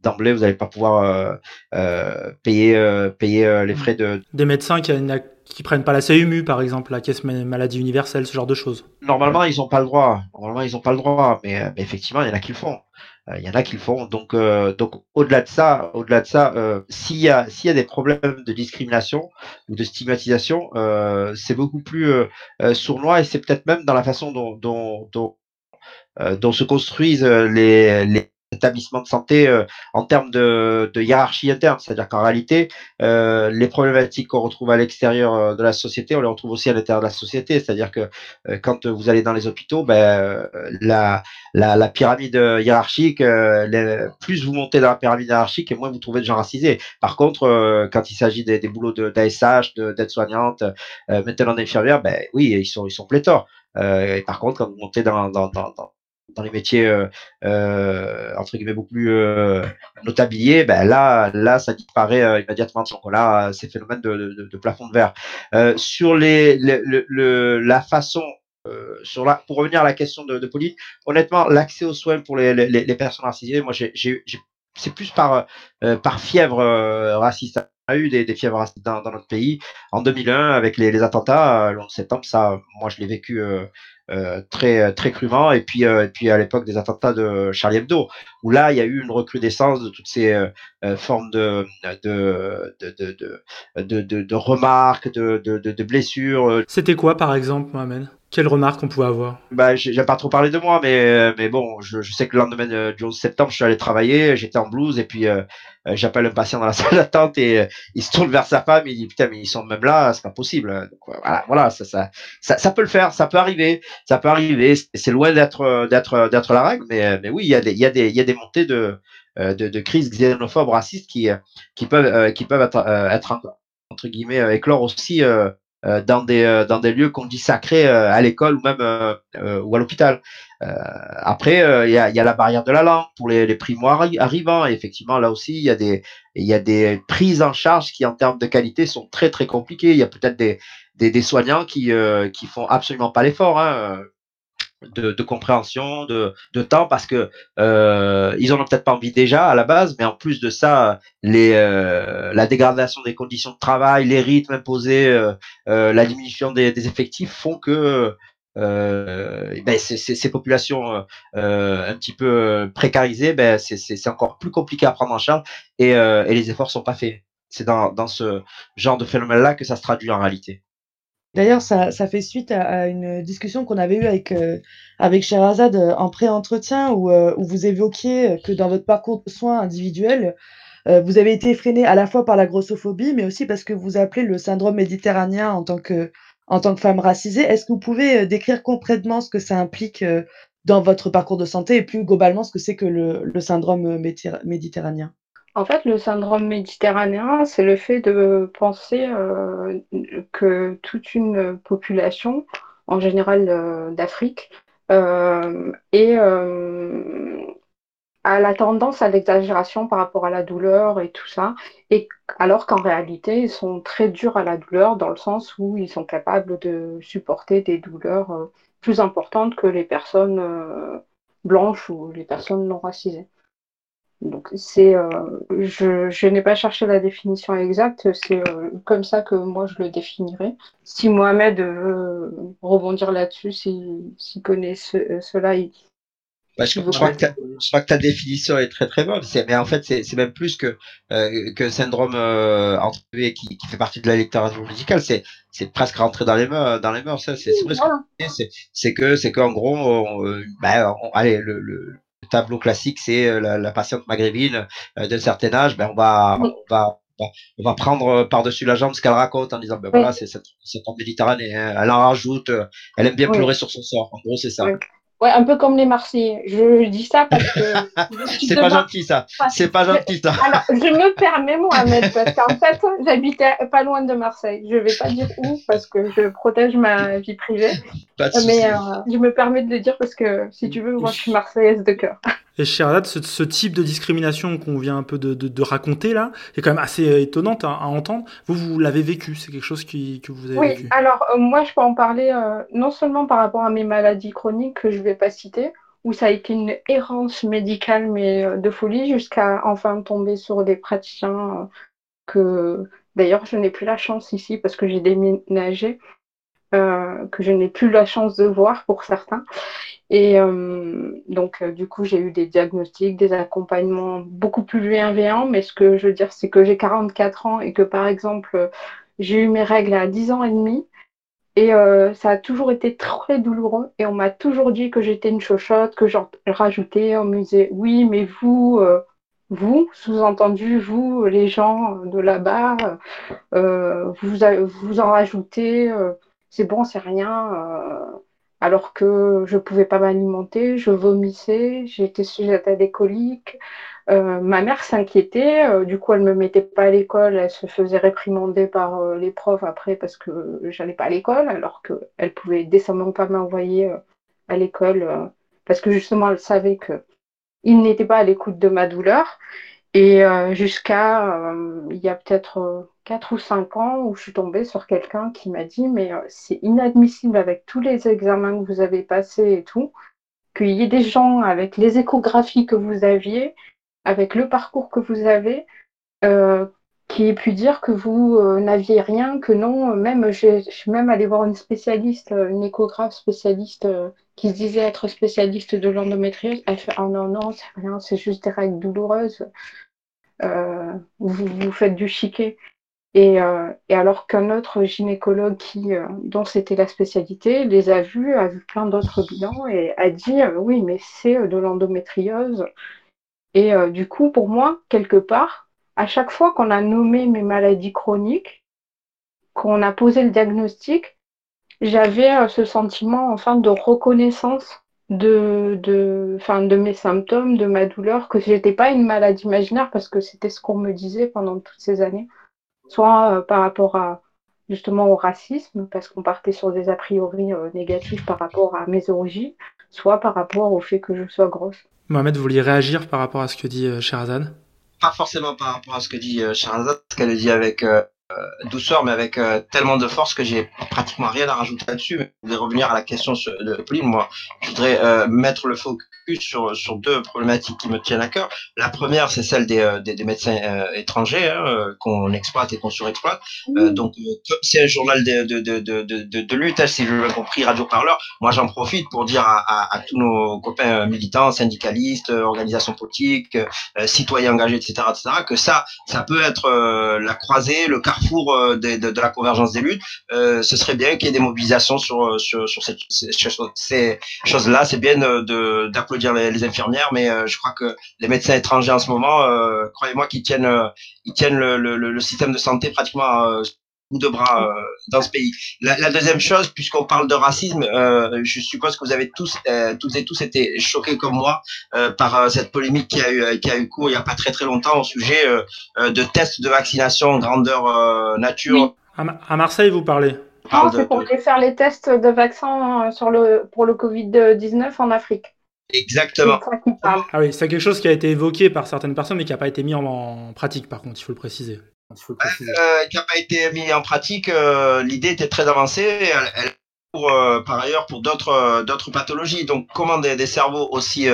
d'emblée, vous n'allez pas pouvoir euh, euh, payer, euh, payer les frais de... Des médecins qui, qui prennent pas la CMU, par exemple, la caisse maladie universelle, ce genre de choses. Normalement, ils n'ont pas le droit. Normalement, ils n'ont pas le droit, mais, effectivement, il y en a qui le font. Il y en a qui le font. Donc, donc au-delà de ça, au-delà de ça, s'il y a s'il y a des problèmes de discrimination ou de stigmatisation, c'est beaucoup plus sournois et c'est peut-être même dans la façon dont dont, dont, dont se construisent les, les établissements de santé euh, en termes de, de hiérarchie interne. C'est-à-dire qu'en réalité, euh, les problématiques qu'on retrouve à l'extérieur euh, de la société, on les retrouve aussi à l'intérieur de la société. C'est-à-dire que euh, quand vous allez dans les hôpitaux, ben, la, la, la pyramide hiérarchique, les, plus vous montez dans la pyramide hiérarchique, et moins vous trouvez de gens racisés. Par contre, quand il s'agit des, des boulots d'ASH, de, d'aide-soignante, maintenant d'infirmière, ben oui, ils sont, ils sont pléthores. et par contre, quand vous montez dans, dans, dans dans les métiers euh, euh, entre guillemets beaucoup plus euh, notabiliers, ben là, là, ça disparaît euh, immédiatement. Donc là, ces phénomènes de, de, de, plafond de verre. Euh, sur les, le, le, la façon euh, sur la, pour revenir à la question de, Pauline, honnêtement, l'accès aux soins pour les, les, les personnes racisées, moi, c'est plus par, euh, par fièvre raciste. On a eu des, des fièvres racistes dans, dans, notre pays. En 2001, avec les, les attentats, le 11 septembre, ça, moi, je l'ai vécu euh, très très crûment et puis euh, puis à l'époque des attentats de Charlie Hebdo où là il y a eu une recrudescence de toutes ces euh, formes de de de de de, de, remarques de, de blessures. C'était quoi par exemple, Mohamed? Quelle remarque on pouvait avoir? Bah, j'ai pas trop parlé de moi, mais mais bon, je, je sais que le lendemain du 11 septembre, je suis allé travailler, j'étais en blouse et puis euh, j'appelle un patient dans la salle d'attente et euh, il se tourne vers sa femme, il dit putain mais ils sont même là, c'est pas possible. Donc, voilà, voilà, ça, ça, ça, peut le faire, ça peut arriver, ça peut arriver. C'est loin d'être d'être d'être la règle, mais mais oui, il y a des il y a des il y a des montées de de, de crises xénophobes, racistes qui qui peuvent qui peuvent être, être entre guillemets éclore aussi euh, dans des euh, dans des lieux qu'on dit sacrés euh, à l'école ou même ou à l'hôpital. après, il y a, y, a, la barrière de la langue pour les, les primo arrivants. Et effectivement, là aussi, il y a des il y a des prises en charge qui, en termes de qualité, sont très très compliquées. Il y a peut-être des, des, des soignants qui qui font absolument pas l'effort. Hein de, de, compréhension, de, de, temps, parce que euh, ils en ont peut-être pas envie déjà à la base, mais en plus de ça, les, euh, la dégradation des conditions de travail, les rythmes imposés, euh, euh la diminution des, des, effectifs font que euh, ben ces, ces, populations euh, un petit peu précarisées, ben c'est encore plus compliqué à prendre en charge et, et les efforts sont pas faits. C'est dans, dans ce genre de phénomène-là que ça se traduit en réalité. D'ailleurs, ça, fait suite à, une discussion qu'on avait eue avec, euh, avec Sherazade euh, en pré-entretien où, euh, vous évoquiez que dans votre parcours de soins individuel, vous avez été effréné à la fois par la grossophobie, mais aussi parce que vous appelez le syndrome méditerranéen en tant que en tant que femme racisée. Est-ce que vous pouvez décrire concrètement ce que ça implique dans votre parcours de santé et plus globalement ce que c'est que le, le syndrome méditerranéen? En fait, le syndrome méditerranéen, c'est le fait de penser euh, que toute une population, en général euh, d'Afrique, euh, a la tendance à l'exagération par rapport à la douleur et tout ça, et alors qu'en réalité, ils sont très durs à la douleur dans le sens où ils sont capables de supporter des douleurs plus importantes que les personnes blanches ou les personnes non racisées. Donc c'est, euh, je, je n'ai pas cherché la définition exacte, c'est euh, comme ça que moi je le définirais. Si Mohamed veut rebondir là-dessus, s'il si, connaît cela, il, bah, je, crois que ta, je, crois que ta, définition est très très bonne. Mais en fait, c'est même plus que euh, que syndrome euh, qui, qui, fait partie de la littérature médicale. C'est c'est presque rentré dans les mœurs. Dans les mœurs, c'est c'est c'est que c'est qu'en gros, on, bah, allez le, le tableau classique, c'est euh, la, patiente maghrébine euh, d'un certain âge, ben on va, on va on va prendre euh, par-dessus la jambe ce qu'elle raconte en disant ben voilà c'est cette, cette Méditerranée elle en rajoute elle aime bien pleurer sur son sort. En gros c'est ça Ouais, un peu comme les Marseillais. Je dis ça parce que. c'est pas gentil ça. C'est pas gentil ça. Alors, je me permets, Mohamed, parce qu'en fait, j'habitais pas loin de Marseille. Je vais pas dire où parce que je protège ma vie privée. Mais euh, je me permets de le dire parce que si tu veux, moi, je suis marseillaise de cœur. Et Sherazade, ce, ce, type de discrimination qu'on vient un peu de, de, de, raconter là, est quand même assez euh, étonnante à, à entendre. Vous, vous l'avez vécu, c'est quelque chose qui, que vous avez oui, vécu. Oui, alors euh, moi je peux en parler euh, non seulement par rapport à mes maladies chroniques que je ne vais pas citer, où ça a été une errance médicale mais euh, de folie jusqu'à enfin tomber sur des praticiens que d'ailleurs je n'ai plus la chance ici parce que j'ai déménagé, euh, que je n'ai plus la chance de voir pour certains. Et euh, donc, euh, du coup, j'ai eu des diagnostics, des accompagnements beaucoup plus bienveillants. Mais ce que je veux dire, c'est que j'ai 44 ans et que, par exemple, j'ai eu mes règles à 10 ans et demi. Et euh, ça a toujours été très douloureux. Et on m'a toujours dit que j'étais une chochotte, que j'en rajoutais. On me disait, oui, mais vous, vous, sous-entendu, vous, les gens de là-bas, vous, vous en rajoutez. c'est bon, c'est rien alors que je pouvais pas m'alimenter, je vomissais, j'étais sujette à des coliques. Euh, ma mère s'inquiétait, euh, du coup elle me mettait pas à l'école, elle se faisait réprimander par euh, les profs après parce que j'allais pas à l'école, alors qu'elle pouvait décemment pas m'envoyer à l'école parce que justement elle savait que n'était pas à l'écoute de ma douleur. Et jusqu'à il y a peut-être 4 ou 5 ans où je suis tombée sur quelqu'un qui m'a dit mais euh, c'est inadmissible avec tous les examens que vous avez passés et tout, qu'il y ait des gens avec les échographies que vous aviez, avec le parcours que vous avez, euh, qui aient pu dire que vous euh, n'aviez rien, que non, même je suis même allée voir une spécialiste, une échographe spécialiste qui se disait être spécialiste de l'endométriose. Elle fait ah non non c'est rien, c'est juste des règles douloureuses. vous, vous faites du chiquet. Et, euh, alors qu'un autre gynécologue qui, euh, dont c'était la spécialité, les a vus, a vu plein d'autres bilans et a dit euh, oui, mais c'est euh, de l'endométriose. Et euh, du coup, pour moi, quelque part, à chaque fois qu'on a nommé mes maladies chroniques, qu'on a posé le diagnostic, j'avais ce sentiment enfin de reconnaissance de, de, enfin, de mes symptômes, de ma douleur, que j'étais pas une maladie imaginaire parce que c'était ce qu'on me disait pendant toutes ces années soit euh, par rapport à justement au racisme, parce qu'on partait sur des a priori euh, négatifs par rapport à mes origines, soit par rapport au fait que je sois grosse. Mohamed, vous vouliez réagir par rapport à ce que dit euh, Sherazade? Pas forcément par rapport à ce que dit euh, Sherazade, ce qu'elle dit avec euh, douceur, mais avec euh, tellement de force que j'ai pratiquement rien à rajouter là-dessus. Je voudrais revenir à la question de Pauline. Moi, je voudrais euh, mettre le focus sur, sur deux problématiques qui me tiennent à cœur. La première, c'est celle des, des, des médecins étrangers hein, qu'on exploite et qu'on surexploite. donc, comme c'est un journal de, de, de, de, lutte, hein, si je l'ai compris, Radio Parleur, moi j'en profite pour dire à, à, à, tous nos copains militants, syndicalistes, organisations politiques, citoyens engagés, etc., etc., que ça, ça peut être la croisée, le carrefour carrefour euh, de, de, de, la convergence des luttes, euh, ce serait bien qu'il y ait des mobilisations sur, sur, sur cette, ces, choses-là. C'est bien d'applaudir les, les, infirmières, mais je crois que les médecins étrangers en ce moment, croyez-moi qu'ils tiennent, ils tiennent le, le, le, système de santé pratiquement de bras euh, dans ce pays. La, la deuxième chose, puisqu'on parle de racisme, euh, je suppose que vous avez tous, euh, toutes et tous été choqués comme moi euh, par euh, cette polémique qui a eu qui a eu cours il y a pas très très longtemps au sujet de tests de vaccination grandeur nature. À, Marseille, vous parlez. Non, c'est pour faire les tests de vaccins sur le pour le Covid 19 en Afrique. Exactement. Ah oui, c'est quelque chose qui a été évoqué par certaines personnes, mais qui n'a pas été mis en pratique, par contre, il faut le préciser. Euh, qui n'a pas été mis en pratique. Euh, l'idée était très avancée. Elle, elle pour, euh, par ailleurs pour d'autres d'autres pathologies. Donc comment des, des cerveaux aussi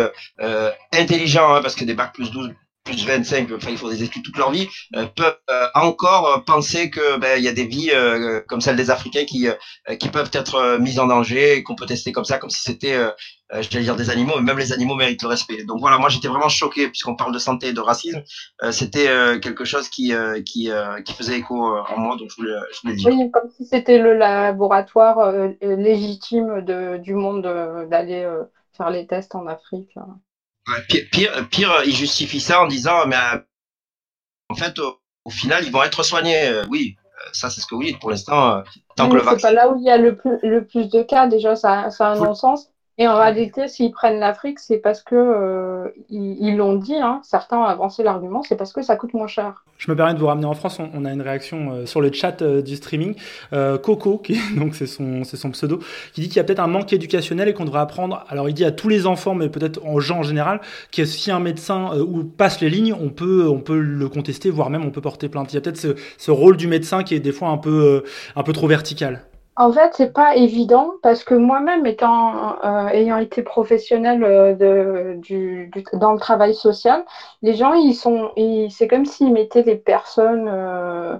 intelligents, hein, parce que des bacs plus 12 plus 25, enfin il faut des études toute leur vie, peuvent encore penser que ben y a des vies comme celle des Africains qui qui peuvent être mises en danger, qu'on peut tester comme ça, comme si c'était euh, vais dire des animaux, mais même les animaux méritent le respect. Donc voilà, moi j'étais vraiment choqué puisqu'on parle de santé et de racisme. Euh, c'était euh, quelque chose qui euh, qui, euh, qui faisait écho en moi, donc je voulais, je voulais dire. Oui, comme si c'était le laboratoire légitime de, du monde d'aller faire les tests en Afrique. Ouais, pire, pire, pire, ils justifient ça en disant, mais en fait, au, au final, ils vont être soignés. oui, ça c'est ce que vous dites pour l'instant. tant que le vaccin. C'est pas là où il y a le plus, le plus de cas, déjà, ça, ça a un non-sens. Et en réalité, s'ils prennent l'Afrique, c'est parce que euh, ils l'ont dit, hein, certains ont avancé l'argument, c'est parce que ça coûte moins cher. Je me permets de vous ramener en France, on, a une réaction euh, sur le chat euh, du streaming. Coco, qui, donc c'est son, son pseudo, qui dit qu'il y a peut-être un manque éducationnel et qu'on devrait apprendre, alors il dit à tous les enfants, mais peut-être aux gens en général, que si un médecin ou passe les lignes, on peut, on peut le contester, voire même on peut porter plainte. Il y a peut-être ce, ce, rôle du médecin qui est des fois un peu, un peu trop vertical. En fait, c'est pas évident parce que moi-même, étant euh, ayant été professionnelle euh, de, du, dans le travail social, les gens, ils sont, c'est comme s'ils mettaient les personnes. Euh,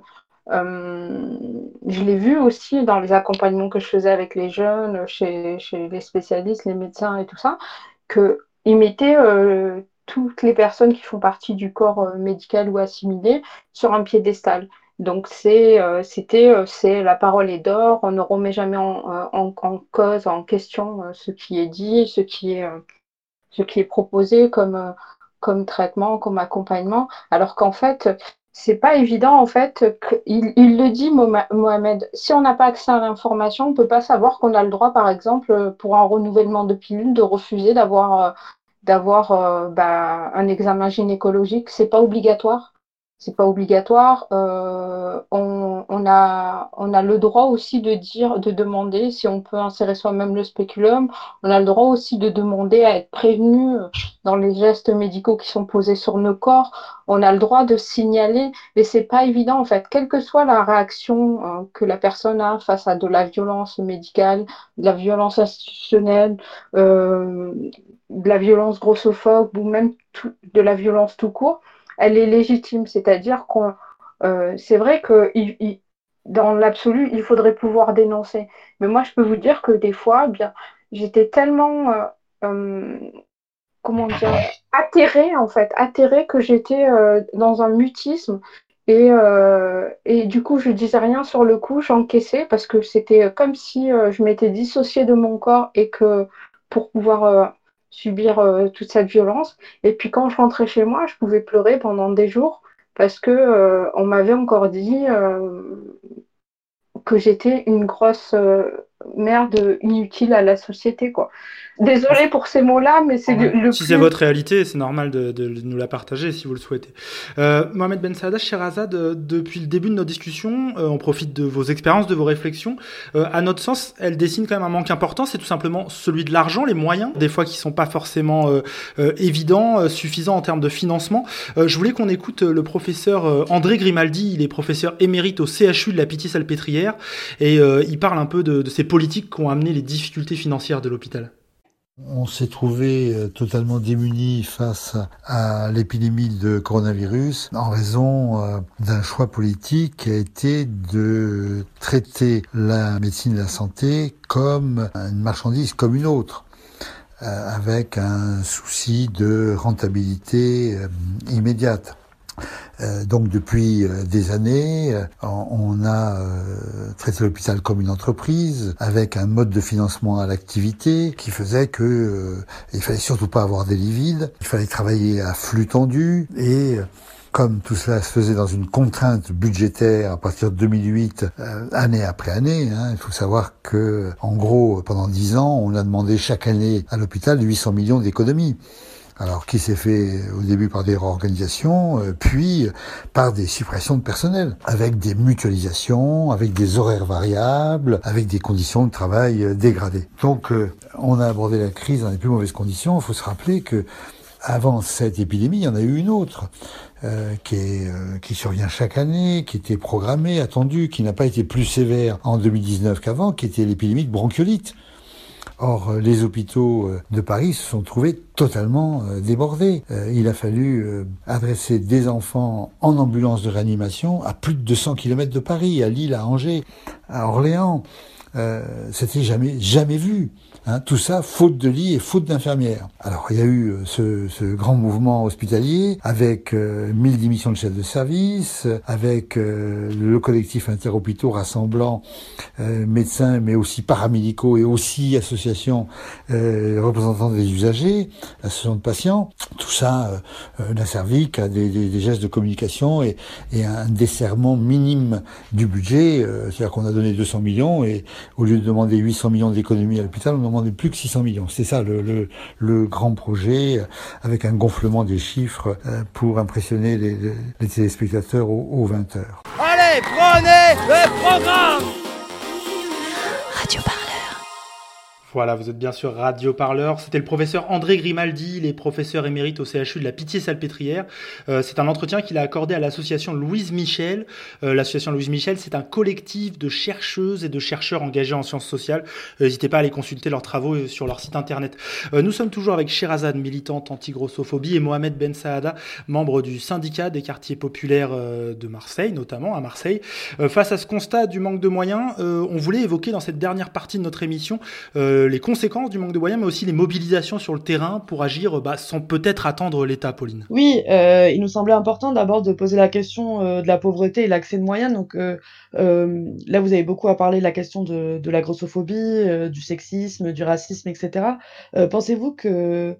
je l'ai vu aussi dans les accompagnements que je faisais avec les jeunes, chez, chez les spécialistes, les médecins et tout ça, qu'ils mettaient toutes les personnes qui font partie du corps médical ou assimilé sur un piédestal. Donc c'est euh, c'était euh, c'est la parole est d'or, on ne remet jamais en, euh, en, cause, en question ce qui est dit, ce qui est ce qui est proposé comme comme traitement, comme accompagnement, alors qu'en fait c'est pas évident en fait. Il, il le dit Mohamed. Si on n'a pas accès à l'information, on peut pas savoir qu'on a le droit, par exemple, pour un renouvellement de pilule, de refuser d'avoir d'avoir bah, un examen gynécologique. C'est pas obligatoire c'est pas obligatoire. Euh, on, on, a, on a le droit aussi de dire, de demander si on peut insérer soi-même le spéculum. On a le droit aussi de demander à être prévenu dans les gestes médicaux qui sont posés sur nos corps. On a le droit de signaler, mais c'est pas évident en fait. Quelle que soit la réaction euh, que la personne a face à de la violence médicale, de la violence institutionnelle, euh, de la violence grossophobe ou même de la violence tout court elle est légitime. C'est-à-dire qu'on, euh, c'est vrai que dans l'absolu, il faudrait pouvoir dénoncer. Mais moi, je peux vous dire que des fois, eh bien, j'étais tellement, euh, euh, comment dire, atterrée en fait, atterrée que j'étais dans un mutisme. Et, et du coup, je disais rien sur le coup, j'encaissais parce que c'était comme si je m'étais dissociée de mon corps et que pour pouvoir subir euh, toute cette violence. Et puis quand je rentrais chez moi, je pouvais pleurer pendant des jours parce que euh, on m'avait encore dit euh, que j'étais une grosse merde inutile à la société, quoi. Désolé pour ces mots-là, mais c'est le, Si c'est votre réalité, c'est normal de, de, nous la partager si vous le souhaitez. Euh, Mohamed Ben Saada, Sherazade, euh, depuis le début de notre discussion, euh, on profite de vos expériences, de vos réflexions. Euh, à notre sens, elle dessine quand même un manque important, c'est tout simplement celui de l'argent, les moyens, des fois qui sont pas forcément évidents, suffisants en termes de financement. je voulais qu'on écoute le professeur André Grimaldi, il est professeur émérite au CHU de la Pitié-Salpêtrière, et il parle un peu de, de ces politiques qui ont amené les difficultés financières de l'hôpital. On s'est trouvé euh, totalement démunis face à l'épidémie de coronavirus en raison euh, d'un choix politique qui a été de traiter la médecine et la santé comme une marchandise comme une autre euh, avec un souci de rentabilité immédiate. Euh, donc depuis euh, des années, euh, on a traité l'hôpital comme une entreprise avec un mode de financement à l'activité qui faisait que il fallait surtout pas avoir des lits vides, il fallait travailler à flux tendu et comme tout cela se faisait dans une contrainte budgétaire à partir de 2008, année après année, hein, il faut savoir que, en gros, pendant dix ans, on a demandé chaque année à l'hôpital 800 millions d'économies. Alors qui s'est fait au début par des réorganisations, euh, puis par des suppressions de personnel, avec des mutualisations, avec des horaires variables, avec des conditions de travail euh, dégradées. Donc euh, on a abordé la crise dans les plus mauvaises conditions. Il faut se rappeler que avant cette épidémie, il y en a eu une autre qui, est, qui survient chaque année, qui était programmée, attendue, qui n'a pas été plus sévère en 2019 qu'avant, qui était l'épidémie de bronchiolite. Or, euh, les hôpitaux euh, de Paris se sont trouvés totalement euh, débordés. Il a fallu adresser des enfants en ambulance de réanimation à plus de 200 km de Paris, à Lille, à Angers, à Orléans. C'était jamais jamais vu. Hein, tout ça faute de lits et faute d'infirmières. Alors il y a eu euh, ce, ce grand mouvement hospitalier avec euh, 1000 démissions de chefs de service, avec euh, le collectif interhôpitaux rassemblant euh, médecins mais aussi paramédicaux et aussi associations représentants des usagers, associations de patients. Tout ça n'a servi qu'à des, des, des, gestes de communication et, et un desserrement minime du budget. C'est-à-dire qu'on a donné 200 millions et au lieu de demander 800 millions d'économies à l'hôpital, on demande plus que 600 millions. C'est ça le, le, grand projet, euh, avec un gonflement des chiffres euh, pour impressionner les, les téléspectateurs aux, aux 20 heures. Allez, prenez le programme Radio voilà, vous êtes bien sûr Radio Parleur. C'était le professeur André Grimaldi, les professeurs émérite au CHU de la Pitié-Salpêtrière. Euh, c'est un entretien qu'il a accordé à l'association Louise Michel. Euh, l'association Louise Michel, c'est un collectif de chercheuses et de chercheurs engagés en sciences sociales. Euh, n'hésitez pas à aller consulter leurs travaux sur leur site internet. nous sommes toujours avec Sherazade, militante anti-grossophobie, et Mohamed Ben Saada, membre du syndicat des quartiers populaires de Marseille, notamment à Marseille. face à ce constat du manque de moyens, on voulait évoquer dans cette dernière partie de notre émission les conséquences du manque de moyens, mais aussi les mobilisations sur le terrain pour agir bah, sans peut-être attendre l'État, Pauline. Oui, euh, il nous semblait important d'abord de poser la question euh, de la pauvreté et l'accès de moyens. Donc euh, là, vous avez beaucoup à parler de la question de, de la grossophobie, du sexisme, du racisme, etc. Pensez-vous que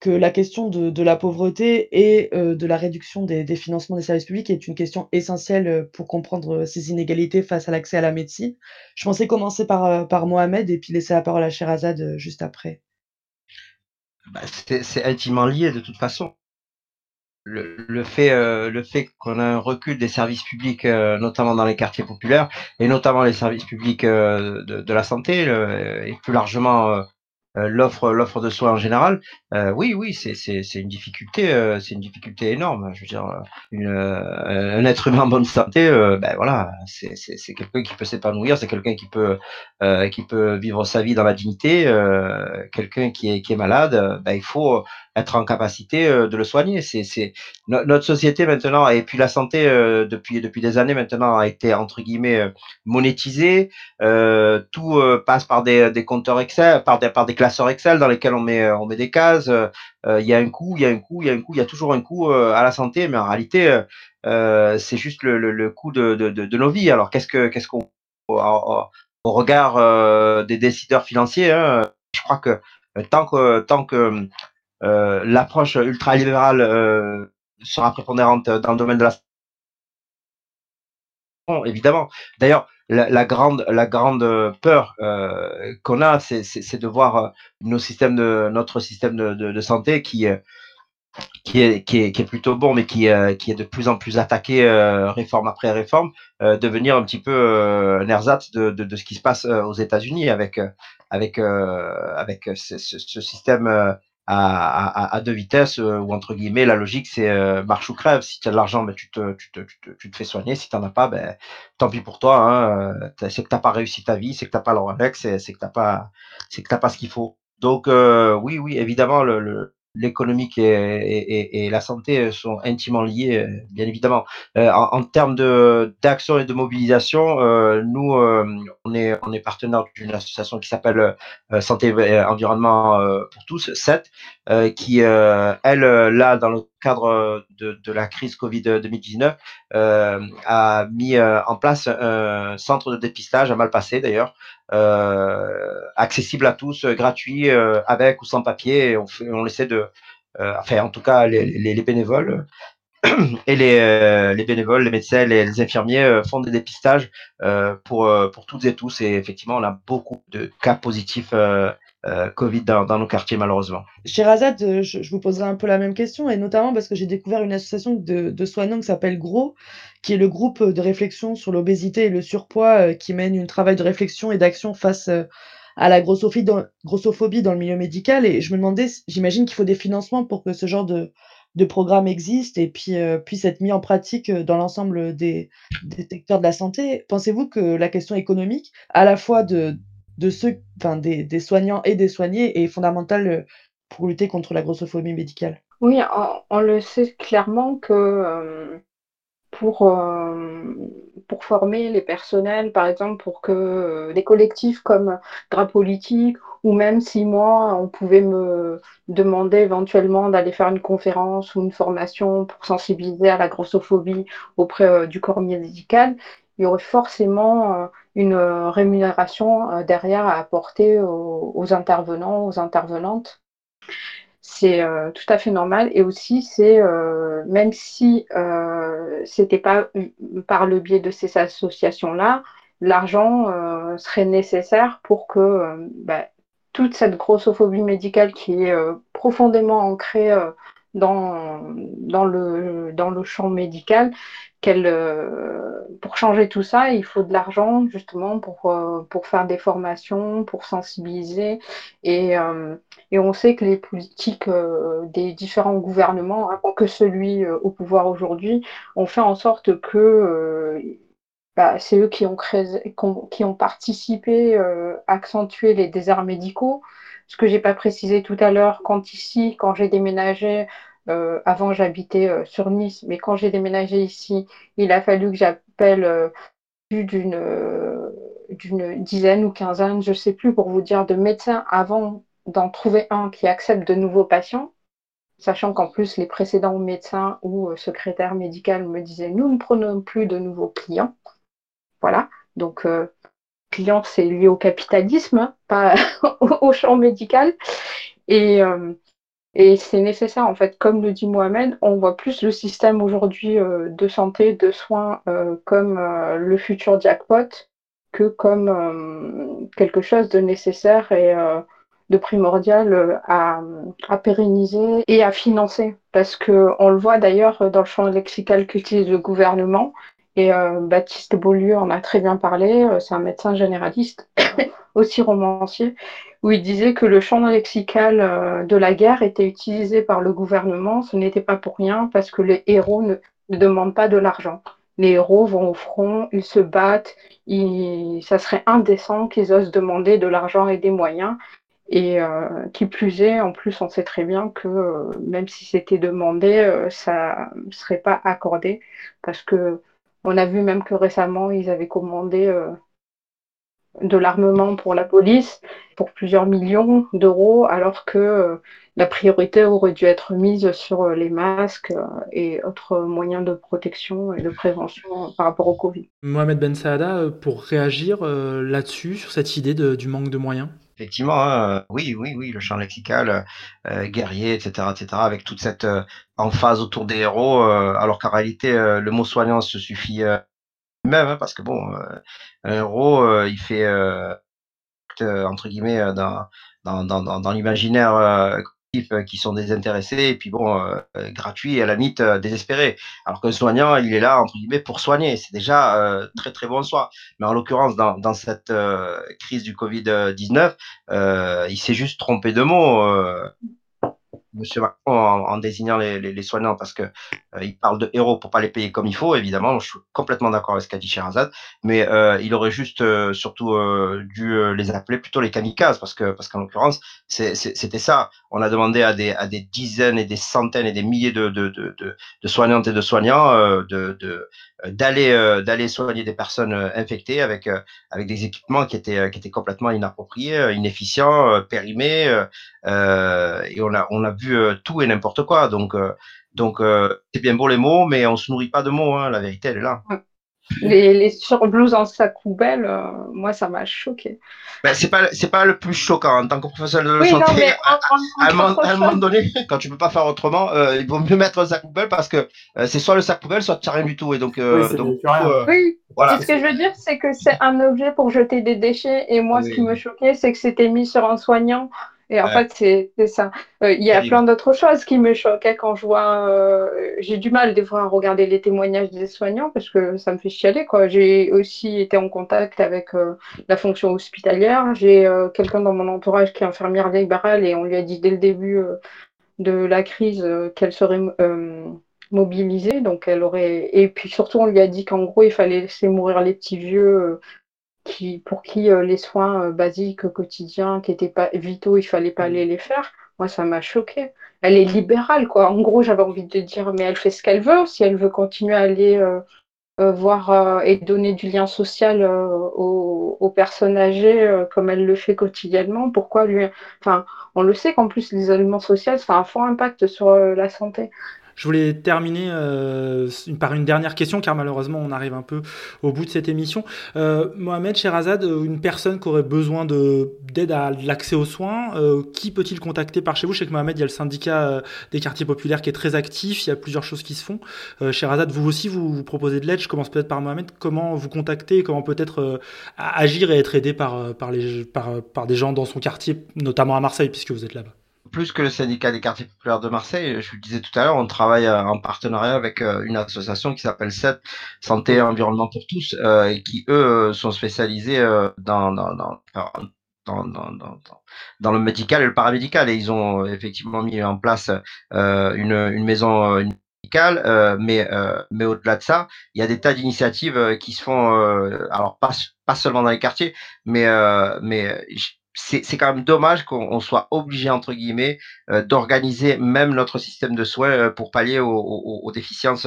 que la question de, de la pauvreté et euh, de la réduction des, des, financements des services publics est une question essentielle euh, pour comprendre euh, ces inégalités face à l'accès à la médecine. Je pensais commencer par, par Mohamed et puis laisser la parole à Sherazade juste après. Bah, c'est intimement lié de toute façon. Le, le fait, le fait qu'on a un recul des services publics, notamment dans les quartiers populaires, et notamment les services publics de, de, la santé, et plus largement l'offre l'offre de soins en général, euh, oui, oui, c'est c'est une difficulté, euh, c'est une difficulté énorme. Je veux dire, une, un être humain en bonne santé, ben voilà, c'est c'est quelqu'un qui peut s'épanouir, c'est quelqu'un qui peut qui peut vivre sa vie dans la dignité. quelqu'un qui est qui est malade, ben il faut être en capacité euh, de le soigner. C'est, notre société maintenant et puis la santé euh, depuis depuis des années maintenant a été entre guillemets euh, monétisée. tout passe par des, des compteurs Excel, par des par des classeurs Excel dans lesquels on met on met des cases. Il y a un coût, il y a un coût, il y a un coût, il y a toujours un coût à la santé, mais en réalité c'est juste le, le, le coût de, de, de, nos vies. Alors qu'est-ce que qu'est-ce qu'on au, regard des décideurs financiers, hein, je crois que tant que tant que euh, l'approche ultralibérale euh, sera prépondérante dans le domaine de la évidemment. D'ailleurs, la, grande, grande peur euh, qu'on a, c'est de voir notre système de, santé qui, est, plutôt bon, mais qui, est de plus en plus attaqué réforme après réforme, devenir un petit peu un ersatz de, ce qui se passe aux États-Unis avec, ce système à, à, à, deux vitesses, euh, ou entre guillemets, la logique c'est euh, marche ou crève. Si tu as de l'argent, ben, tu, te, tu, te, tu, te, tu te fais soigner. Si tu n'en as pas, ben, tant pis pour toi. Hein, euh, c'est que tu pas réussi ta vie, c'est que tu pas le Rolex, c'est que tu pas, que pas ce qu'il faut. Donc oui, oui, évidemment, le, le l'économique et, et, et, la santé sont intimement liés, euh, bien évidemment. Euh, en, en, termes de d'action et de mobilisation, euh, nous, on est on est partenaire d'une association qui s'appelle Santé et Environnement pour tous, 7, qui elle là dans le cadre de, la crise Covid 2019, euh, a mis en place un centre de dépistage à Malpassé d'ailleurs, accessible à tous, gratuit, avec ou sans papier. On, fait, on essaie de, enfin en tout cas les, les, les bénévoles et les, euh, les, bénévoles, les médecins, les, les infirmiers euh, font des dépistages euh, pour, pour toutes et tous. Et effectivement, on a beaucoup de cas positifs Covid dans, nos quartiers, malheureusement. Chez Razad, je, je, vous poserai un peu la même question, et notamment parce que j'ai découvert une association de, de soignants qui s'appelle GROS, qui est le groupe de réflexion sur l'obésité et le surpoids, qui mène un travail de réflexion et d'action face à la grossophobie dans, le milieu médical. Et je me demandais, j'imagine qu'il faut des financements pour que ce genre de, programmes existent et puis euh, puissent être mis en pratique euh, dans l'ensemble des, des, secteurs de la santé. Pensez-vous que la question économique, à la fois de, de ceux, enfin, des, des, soignants et des soignés, est fondamentale euh, pour lutter contre la grossophobie médicale. Oui, on, le sait clairement que euh, pour, euh, pour former les personnels, par exemple, pour que des collectifs comme Gras Politique ou même si moi, on pouvait me demander éventuellement d'aller faire une conférence ou une formation pour sensibiliser à la grossophobie auprès du corps médical, il y aurait forcément une rémunération derrière à apporter aux, intervenants, aux intervenantes c'est euh, tout à fait normal. Et aussi, c'est euh, même si euh, c'était pas par le biais de ces associations-là, l'argent euh, serait nécessaire pour que euh, bah, toute cette grossophobie médicale qui est euh, profondément ancrée dans, dans, le, dans le champ médical, qu'elle, pour changer tout ça, il faut de l'argent justement pour, pour faire des formations, pour sensibiliser et et on sait que les politiques euh, des différents gouvernements, avant que celui euh, au pouvoir aujourd'hui, ont fait en sorte que euh, bah, c'est eux qui ont, créé, qui ont participé accentuer les déserts médicaux. Ce que j'ai pas précisé tout à l'heure, quand ici, quand j'ai déménagé, euh, avant j'habitais euh, sur Nice, mais quand j'ai déménagé ici, il a fallu que j'appelle euh, plus d'une dizaine ou quinzaine, je sais plus, pour vous dire, de médecins avant d'en trouver un qui accepte de nouveaux patients, sachant qu'en plus les précédents médecins ou secrétaires médicaux me disaient nous ne prenons plus de nouveaux clients. Voilà, donc client c'est lié au capitalisme, hein, pas au champ médical. Et, et c'est nécessaire en fait, comme le dit Mohamed, on voit plus le système aujourd'hui euh, de santé, de soins euh, comme euh, le futur jackpot que comme quelque chose de nécessaire et de primordial à, à, pérenniser et à financer. Parce que on le voit d'ailleurs dans le champ lexical qu'utilise le gouvernement. Et euh, Baptiste Beaulieu en a très bien parlé, euh, c'est un médecin généraliste, aussi romancier, où il disait que le champ lexical euh, de la guerre était utilisé par le gouvernement. Ce n'était pas pour rien, parce que les héros ne, demandent pas de l'argent. Les héros vont au front, ils se battent, ça serait indécent qu'ils osent demander de l'argent et des moyens. Et qui plus est, en plus, on sait très bien que même si c'était demandé, ça ne serait pas accordé parce que on a vu même que récemment, ils avaient commandé euh, de l'armement pour la police pour plusieurs millions d'euros, alors que euh, la priorité aurait dû être mise sur les masques et autres moyens de protection et de prévention par rapport au Covid. Mohamed Ben Saada, pour réagir là-dessus, sur cette idée du manque de moyens? Effectivement, hein, oui, oui, oui, le champ lexical, euh, guerrier, etc., etc., avec toute cette euh, emphase autour des héros, euh, alors qu'en réalité, le mot soignant se suffit même, hein, parce que bon, un héros, il fait entre guillemets dans dans, dans, dans l'imaginaire euh, qui sont désintéressés et puis bon, euh, euh, gratuit et à la limite euh, désespéré. Alors qu'un soignant, il est là, entre guillemets, pour soigner. C'est déjà euh, très très bon soi. Mais en l'occurrence, dans, dans cette crise du Covid-19, il s'est juste trompé de mots. Monsieur Macron en, désignant les, soignants parce que euh, il parle de héros pour pas les payer comme il faut, évidemment. Je suis complètement d'accord avec ce qu'a dit Sherazade, mais euh, il aurait juste euh, surtout euh, dû les appeler plutôt les kamikazes parce que parce qu'en l'occurrence c'était ça. On a demandé à des à des dizaines et des centaines et des milliers de de, de, de, de soignantes et de soignants de, de d'aller d'aller soigner des personnes infectées avec avec des équipements qui étaient qui étaient complètement inappropriés, inefficients, périmés et on a on a vu tout et n'importe quoi donc Donc, c'est bien beau les mots, mais on se nourrit pas de mots. Hein, la vérité, elle est là. Les, les surblouses en sac poubelle, euh, moi, ça m'a choqué. Ben, c'est pas, c'est pas le plus choquant en tant que professionnel de santé. à, un moment, donné, quand tu peux pas faire autrement, euh, il vaut mieux mettre un sac poubelle parce que euh, c'est soit le sac poubelle, soit tu rien du tout. Et donc, oui, donc oui. Voilà. Ce que je veux dire, c'est que c'est un objet pour jeter des déchets. Et moi, ce qui me choquait, c'est que c'était mis sur un soignant. Et en fait, c'est ça. Euh, il y a plein d'autres choses qui me choquaient quand je vois. Euh, j'ai du mal des fois à regarder les témoignages des soignants parce que ça me fait chialer. quoi. J'ai aussi été en contact avec euh, la fonction hospitalière. J'ai quelqu'un dans mon entourage qui est infirmière libérale et on lui a dit dès le début de la crise qu'elle serait mobilisée. Donc elle aurait. Et puis surtout, on lui a dit qu'en gros, il fallait laisser mourir les petits vieux pour qui euh, les soins euh, basiques quotidiens qui n'étaient pas vitaux, il fallait pas aller les faire. Moi, ça m'a choqué. Elle est libérale, quoi. En gros, j'avais envie de dire, mais elle fait ce qu'elle veut. Si elle veut continuer à aller euh, voir et donner du lien social aux, personnes âgées comme elle le fait quotidiennement, pourquoi lui. Enfin, on le sait qu'en plus, l'isolement social, ça a un fort impact sur la santé. Je voulais terminer euh, par une dernière question, car malheureusement, on arrive un peu au bout de cette émission. Euh, Mohamed Sherazade, euh, une personne qui aurait besoin d'aide à l'accès aux soins, qui peut-il contacter par chez vous? Je sais que Mohamed, il y a le syndicat des quartiers populaires qui est très actif, il y a plusieurs choses qui se font. Sherazade, vous aussi, vous, proposez de l'aide. Je commence peut-être par Mohamed. Comment vous contacter? Comment peut-être agir et être aidé par, par, les, par, par des gens dans son quartier, notamment à Marseille, puisque vous êtes là-bas? Plus que le syndicat des quartiers populaires de Marseille, je vous le disais tout à l'heure, on travaille euh, en partenariat avec euh, une association qui s'appelle SET, Santé et Environnement pour tous, euh, qui, eux, sont spécialisés dans, dans, dans, dans, dans, dans, le médical et le paramédical. Et ils ont effectivement mis en place une, une maison une médicale, mais, mais au-delà de ça, il y a des tas d'initiatives qui se font, alors pas, pas seulement dans les quartiers, mais, mais c'est quand même dommage qu'on soit obligé entre guillemets euh, d'organiser même notre système de soins euh, pour pallier aux, déficiences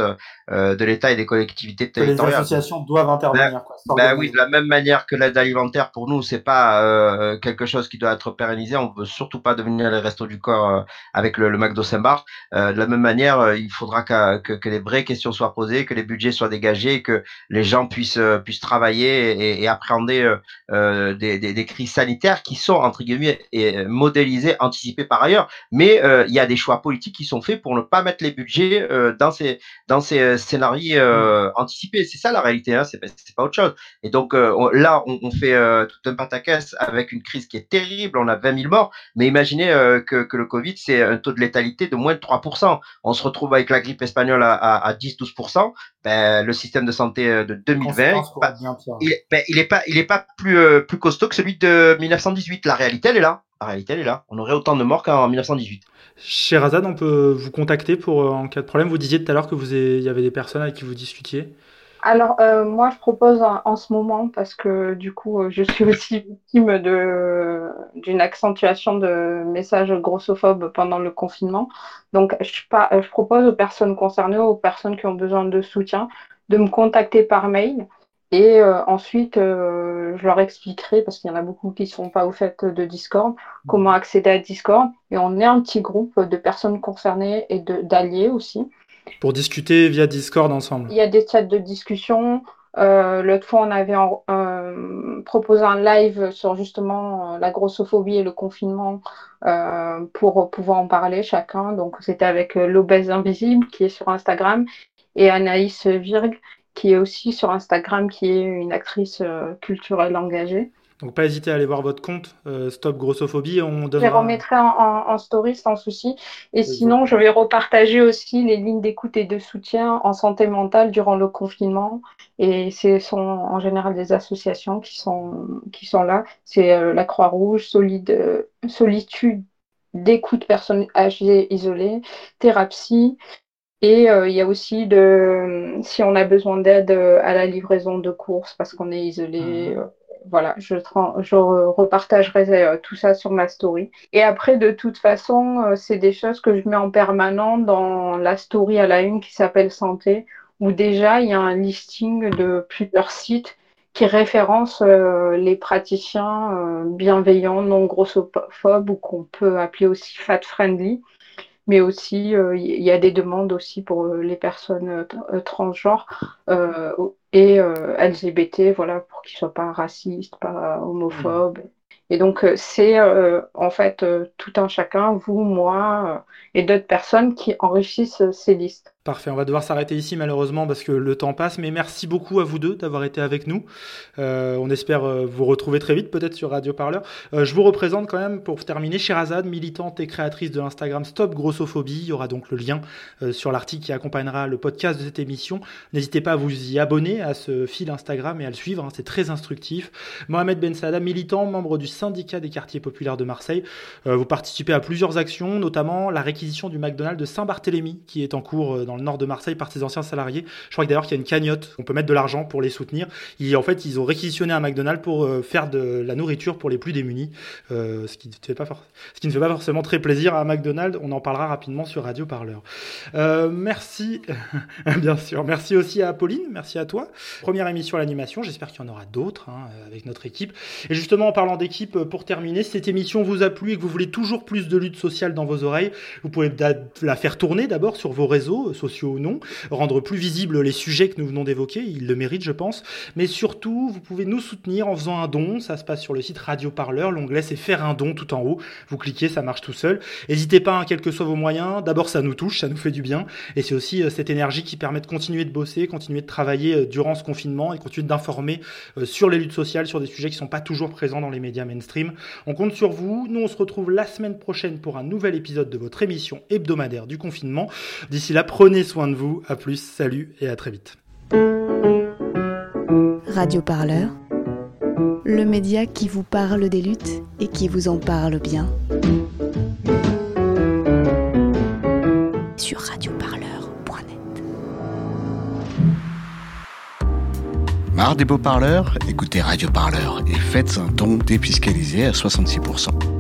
euh, de l'État et des collectivités territoriales. Les associations doivent intervenir. Ben, quoi, ben oui, de la même manière que l'aide alimentaire pour nous, c'est pas quelque chose qui doit être pérennisé. On veut surtout pas devenir les restos du corps avec le, le McDo Saint-Bar. de la même manière, il faudra que, que, que, les vraies questions soient posées, que les budgets soient dégagés, que les gens puissent puissent travailler et, et appréhender des, des, des crises sanitaires qui sont entre guillemets et modélisés, anticipés par ailleurs, mais euh, il y a des choix politiques qui sont faits pour ne pas mettre les budgets euh, dans ces dans ces euh, scénarios mm. anticipés. C'est ça la réalité, hein, c'est pas autre chose. Et donc là, on, fait tout un pataquès avec une crise qui est terrible. On a 20 000 morts, mais imaginez que, que le Covid c'est un taux de létalité de moins de 3%. On se retrouve avec la grippe espagnole à, à, 10-12%. Ben, le système de santé de 2020, il, ben, il est pas il est pas plus plus costaud que celui de 1918 la réalité, elle est là. La réalité, elle est là. On aurait autant de morts qu'en 1918. Sherazade, on peut vous contacter pour euh, en cas de problème. Vous disiez tout à l'heure que vous il y avait des personnes avec qui vous discutiez. Alors, euh, moi, je propose en, ce moment, parce que du coup, euh, je suis aussi victime d'une accentuation de messages grossophobes pendant le confinement. Donc, je, je propose aux personnes concernées, aux personnes qui ont besoin de soutien, de me contacter par mail. Et euh, ensuite, euh, je leur expliquerai, parce qu'il y en a beaucoup qui ne sont pas au fait de Discord, comment accéder à Discord. Et on est un petit groupe de personnes concernées et d'alliés aussi. Pour discuter via Discord ensemble. Il y a des chats de discussion. Euh, L'autre fois, on avait proposé un live sur justement la grossophobie et le confinement pour pouvoir en parler chacun. Donc, c'était avec l'obèse invisible qui est sur Instagram et Anaïs Virg qui est aussi sur Instagram, qui est une actrice euh, culturelle engagée. Donc pas hésiter à aller voir votre compte euh, Stop Grossophobie. On devra... Je les remettrai en, story sans souci. Et sinon, je vais repartager aussi les lignes d'écoute et de soutien en santé mentale durant le confinement. Et ce sont en général des associations qui sont, qui sont là. C'est euh, la Croix-Rouge, Solide, Solitude d'écoute personnes âgées isolées, Thérapie, et euh, il y a aussi de, si on a besoin d'aide euh, à la livraison de courses parce qu'on est isolé, mmh. euh, voilà, je, je repartagerai tout ça sur ma story. Et après, de toute façon, c'est des choses que je mets en permanent dans la story à la une qui s'appelle Santé, où déjà il y a un listing de plusieurs sites qui référencent les praticiens bienveillants, non grossophobes ou qu'on peut appeler aussi fat friendly mais aussi il y a des demandes aussi pour les personnes transgenres et LGBT, voilà, pour qu'ils soient pas racistes, pas homophobes. Et donc, c'est en fait tout un chacun, vous, moi et d'autres personnes qui enrichissent ces listes. Parfait, on va devoir s'arrêter ici malheureusement parce que le temps passe, mais merci beaucoup à vous deux d'avoir été avec nous. Euh, on espère euh, vous retrouver très vite, peut-être sur Radio Parleur. Euh, je vous représente quand même pour terminer Sherazade, militante et créatrice de l'Instagram Stop Grossophobie. Il y aura donc le lien sur l'article qui accompagnera le podcast de cette émission. N'hésitez pas à vous y abonner à ce fil Instagram et à le suivre, hein, c'est très instructif. Mohamed Ben Sada, militant, membre du syndicat des quartiers populaires de Marseille. vous participez à plusieurs actions, notamment la réquisition du McDonald's de Saint-Barthélemy qui est en cours dans nord de Marseille par ses anciens salariés. Je crois d'ailleurs qu'il y a une cagnotte, on peut mettre de l'argent pour les soutenir. Et en fait, ils ont réquisitionné un McDonald's pour euh, faire de la nourriture pour les plus démunis, euh, ce, qui ne fait pas ce qui ne fait pas forcément très plaisir à McDonald's. On en parlera rapidement sur Radio Parleur. Euh, merci, bien sûr. Merci aussi à Pauline, merci à toi. Première émission à l'animation, j'espère qu'il y en aura d'autres hein, avec notre équipe. Et justement, en parlant d'équipe, pour terminer, si cette émission vous a plu et que vous voulez toujours plus de lutte sociale dans vos oreilles, vous pouvez la faire tourner d'abord sur vos réseaux sociaux ou non, rendre plus visibles les sujets que nous venons d'évoquer, ils le méritent je pense, mais surtout vous pouvez nous soutenir en faisant un don, ça se passe sur le site Radio Parleur, l'onglet c'est faire un don tout en haut, vous cliquez, ça marche tout seul. N'hésitez pas, hein, quels que soient vos moyens, d'abord ça nous touche, ça nous fait du bien, et c'est aussi euh, cette énergie qui permet de continuer de bosser, continuer de travailler euh, durant ce confinement et continuer d'informer euh, sur les luttes sociales, sur des sujets qui sont pas toujours présents dans les médias mainstream. On compte sur vous, nous on se retrouve la semaine prochaine pour un nouvel épisode de votre émission hebdomadaire du confinement. D'ici là, prenez soin de vous. À plus, salut et à très vite. Radio Parleur, le média qui vous parle des luttes et qui vous en parle bien. Sur radioparleur.net. Marre des beaux parleurs Écoutez Radio Parleur et faites un don défiscalisé à 66%.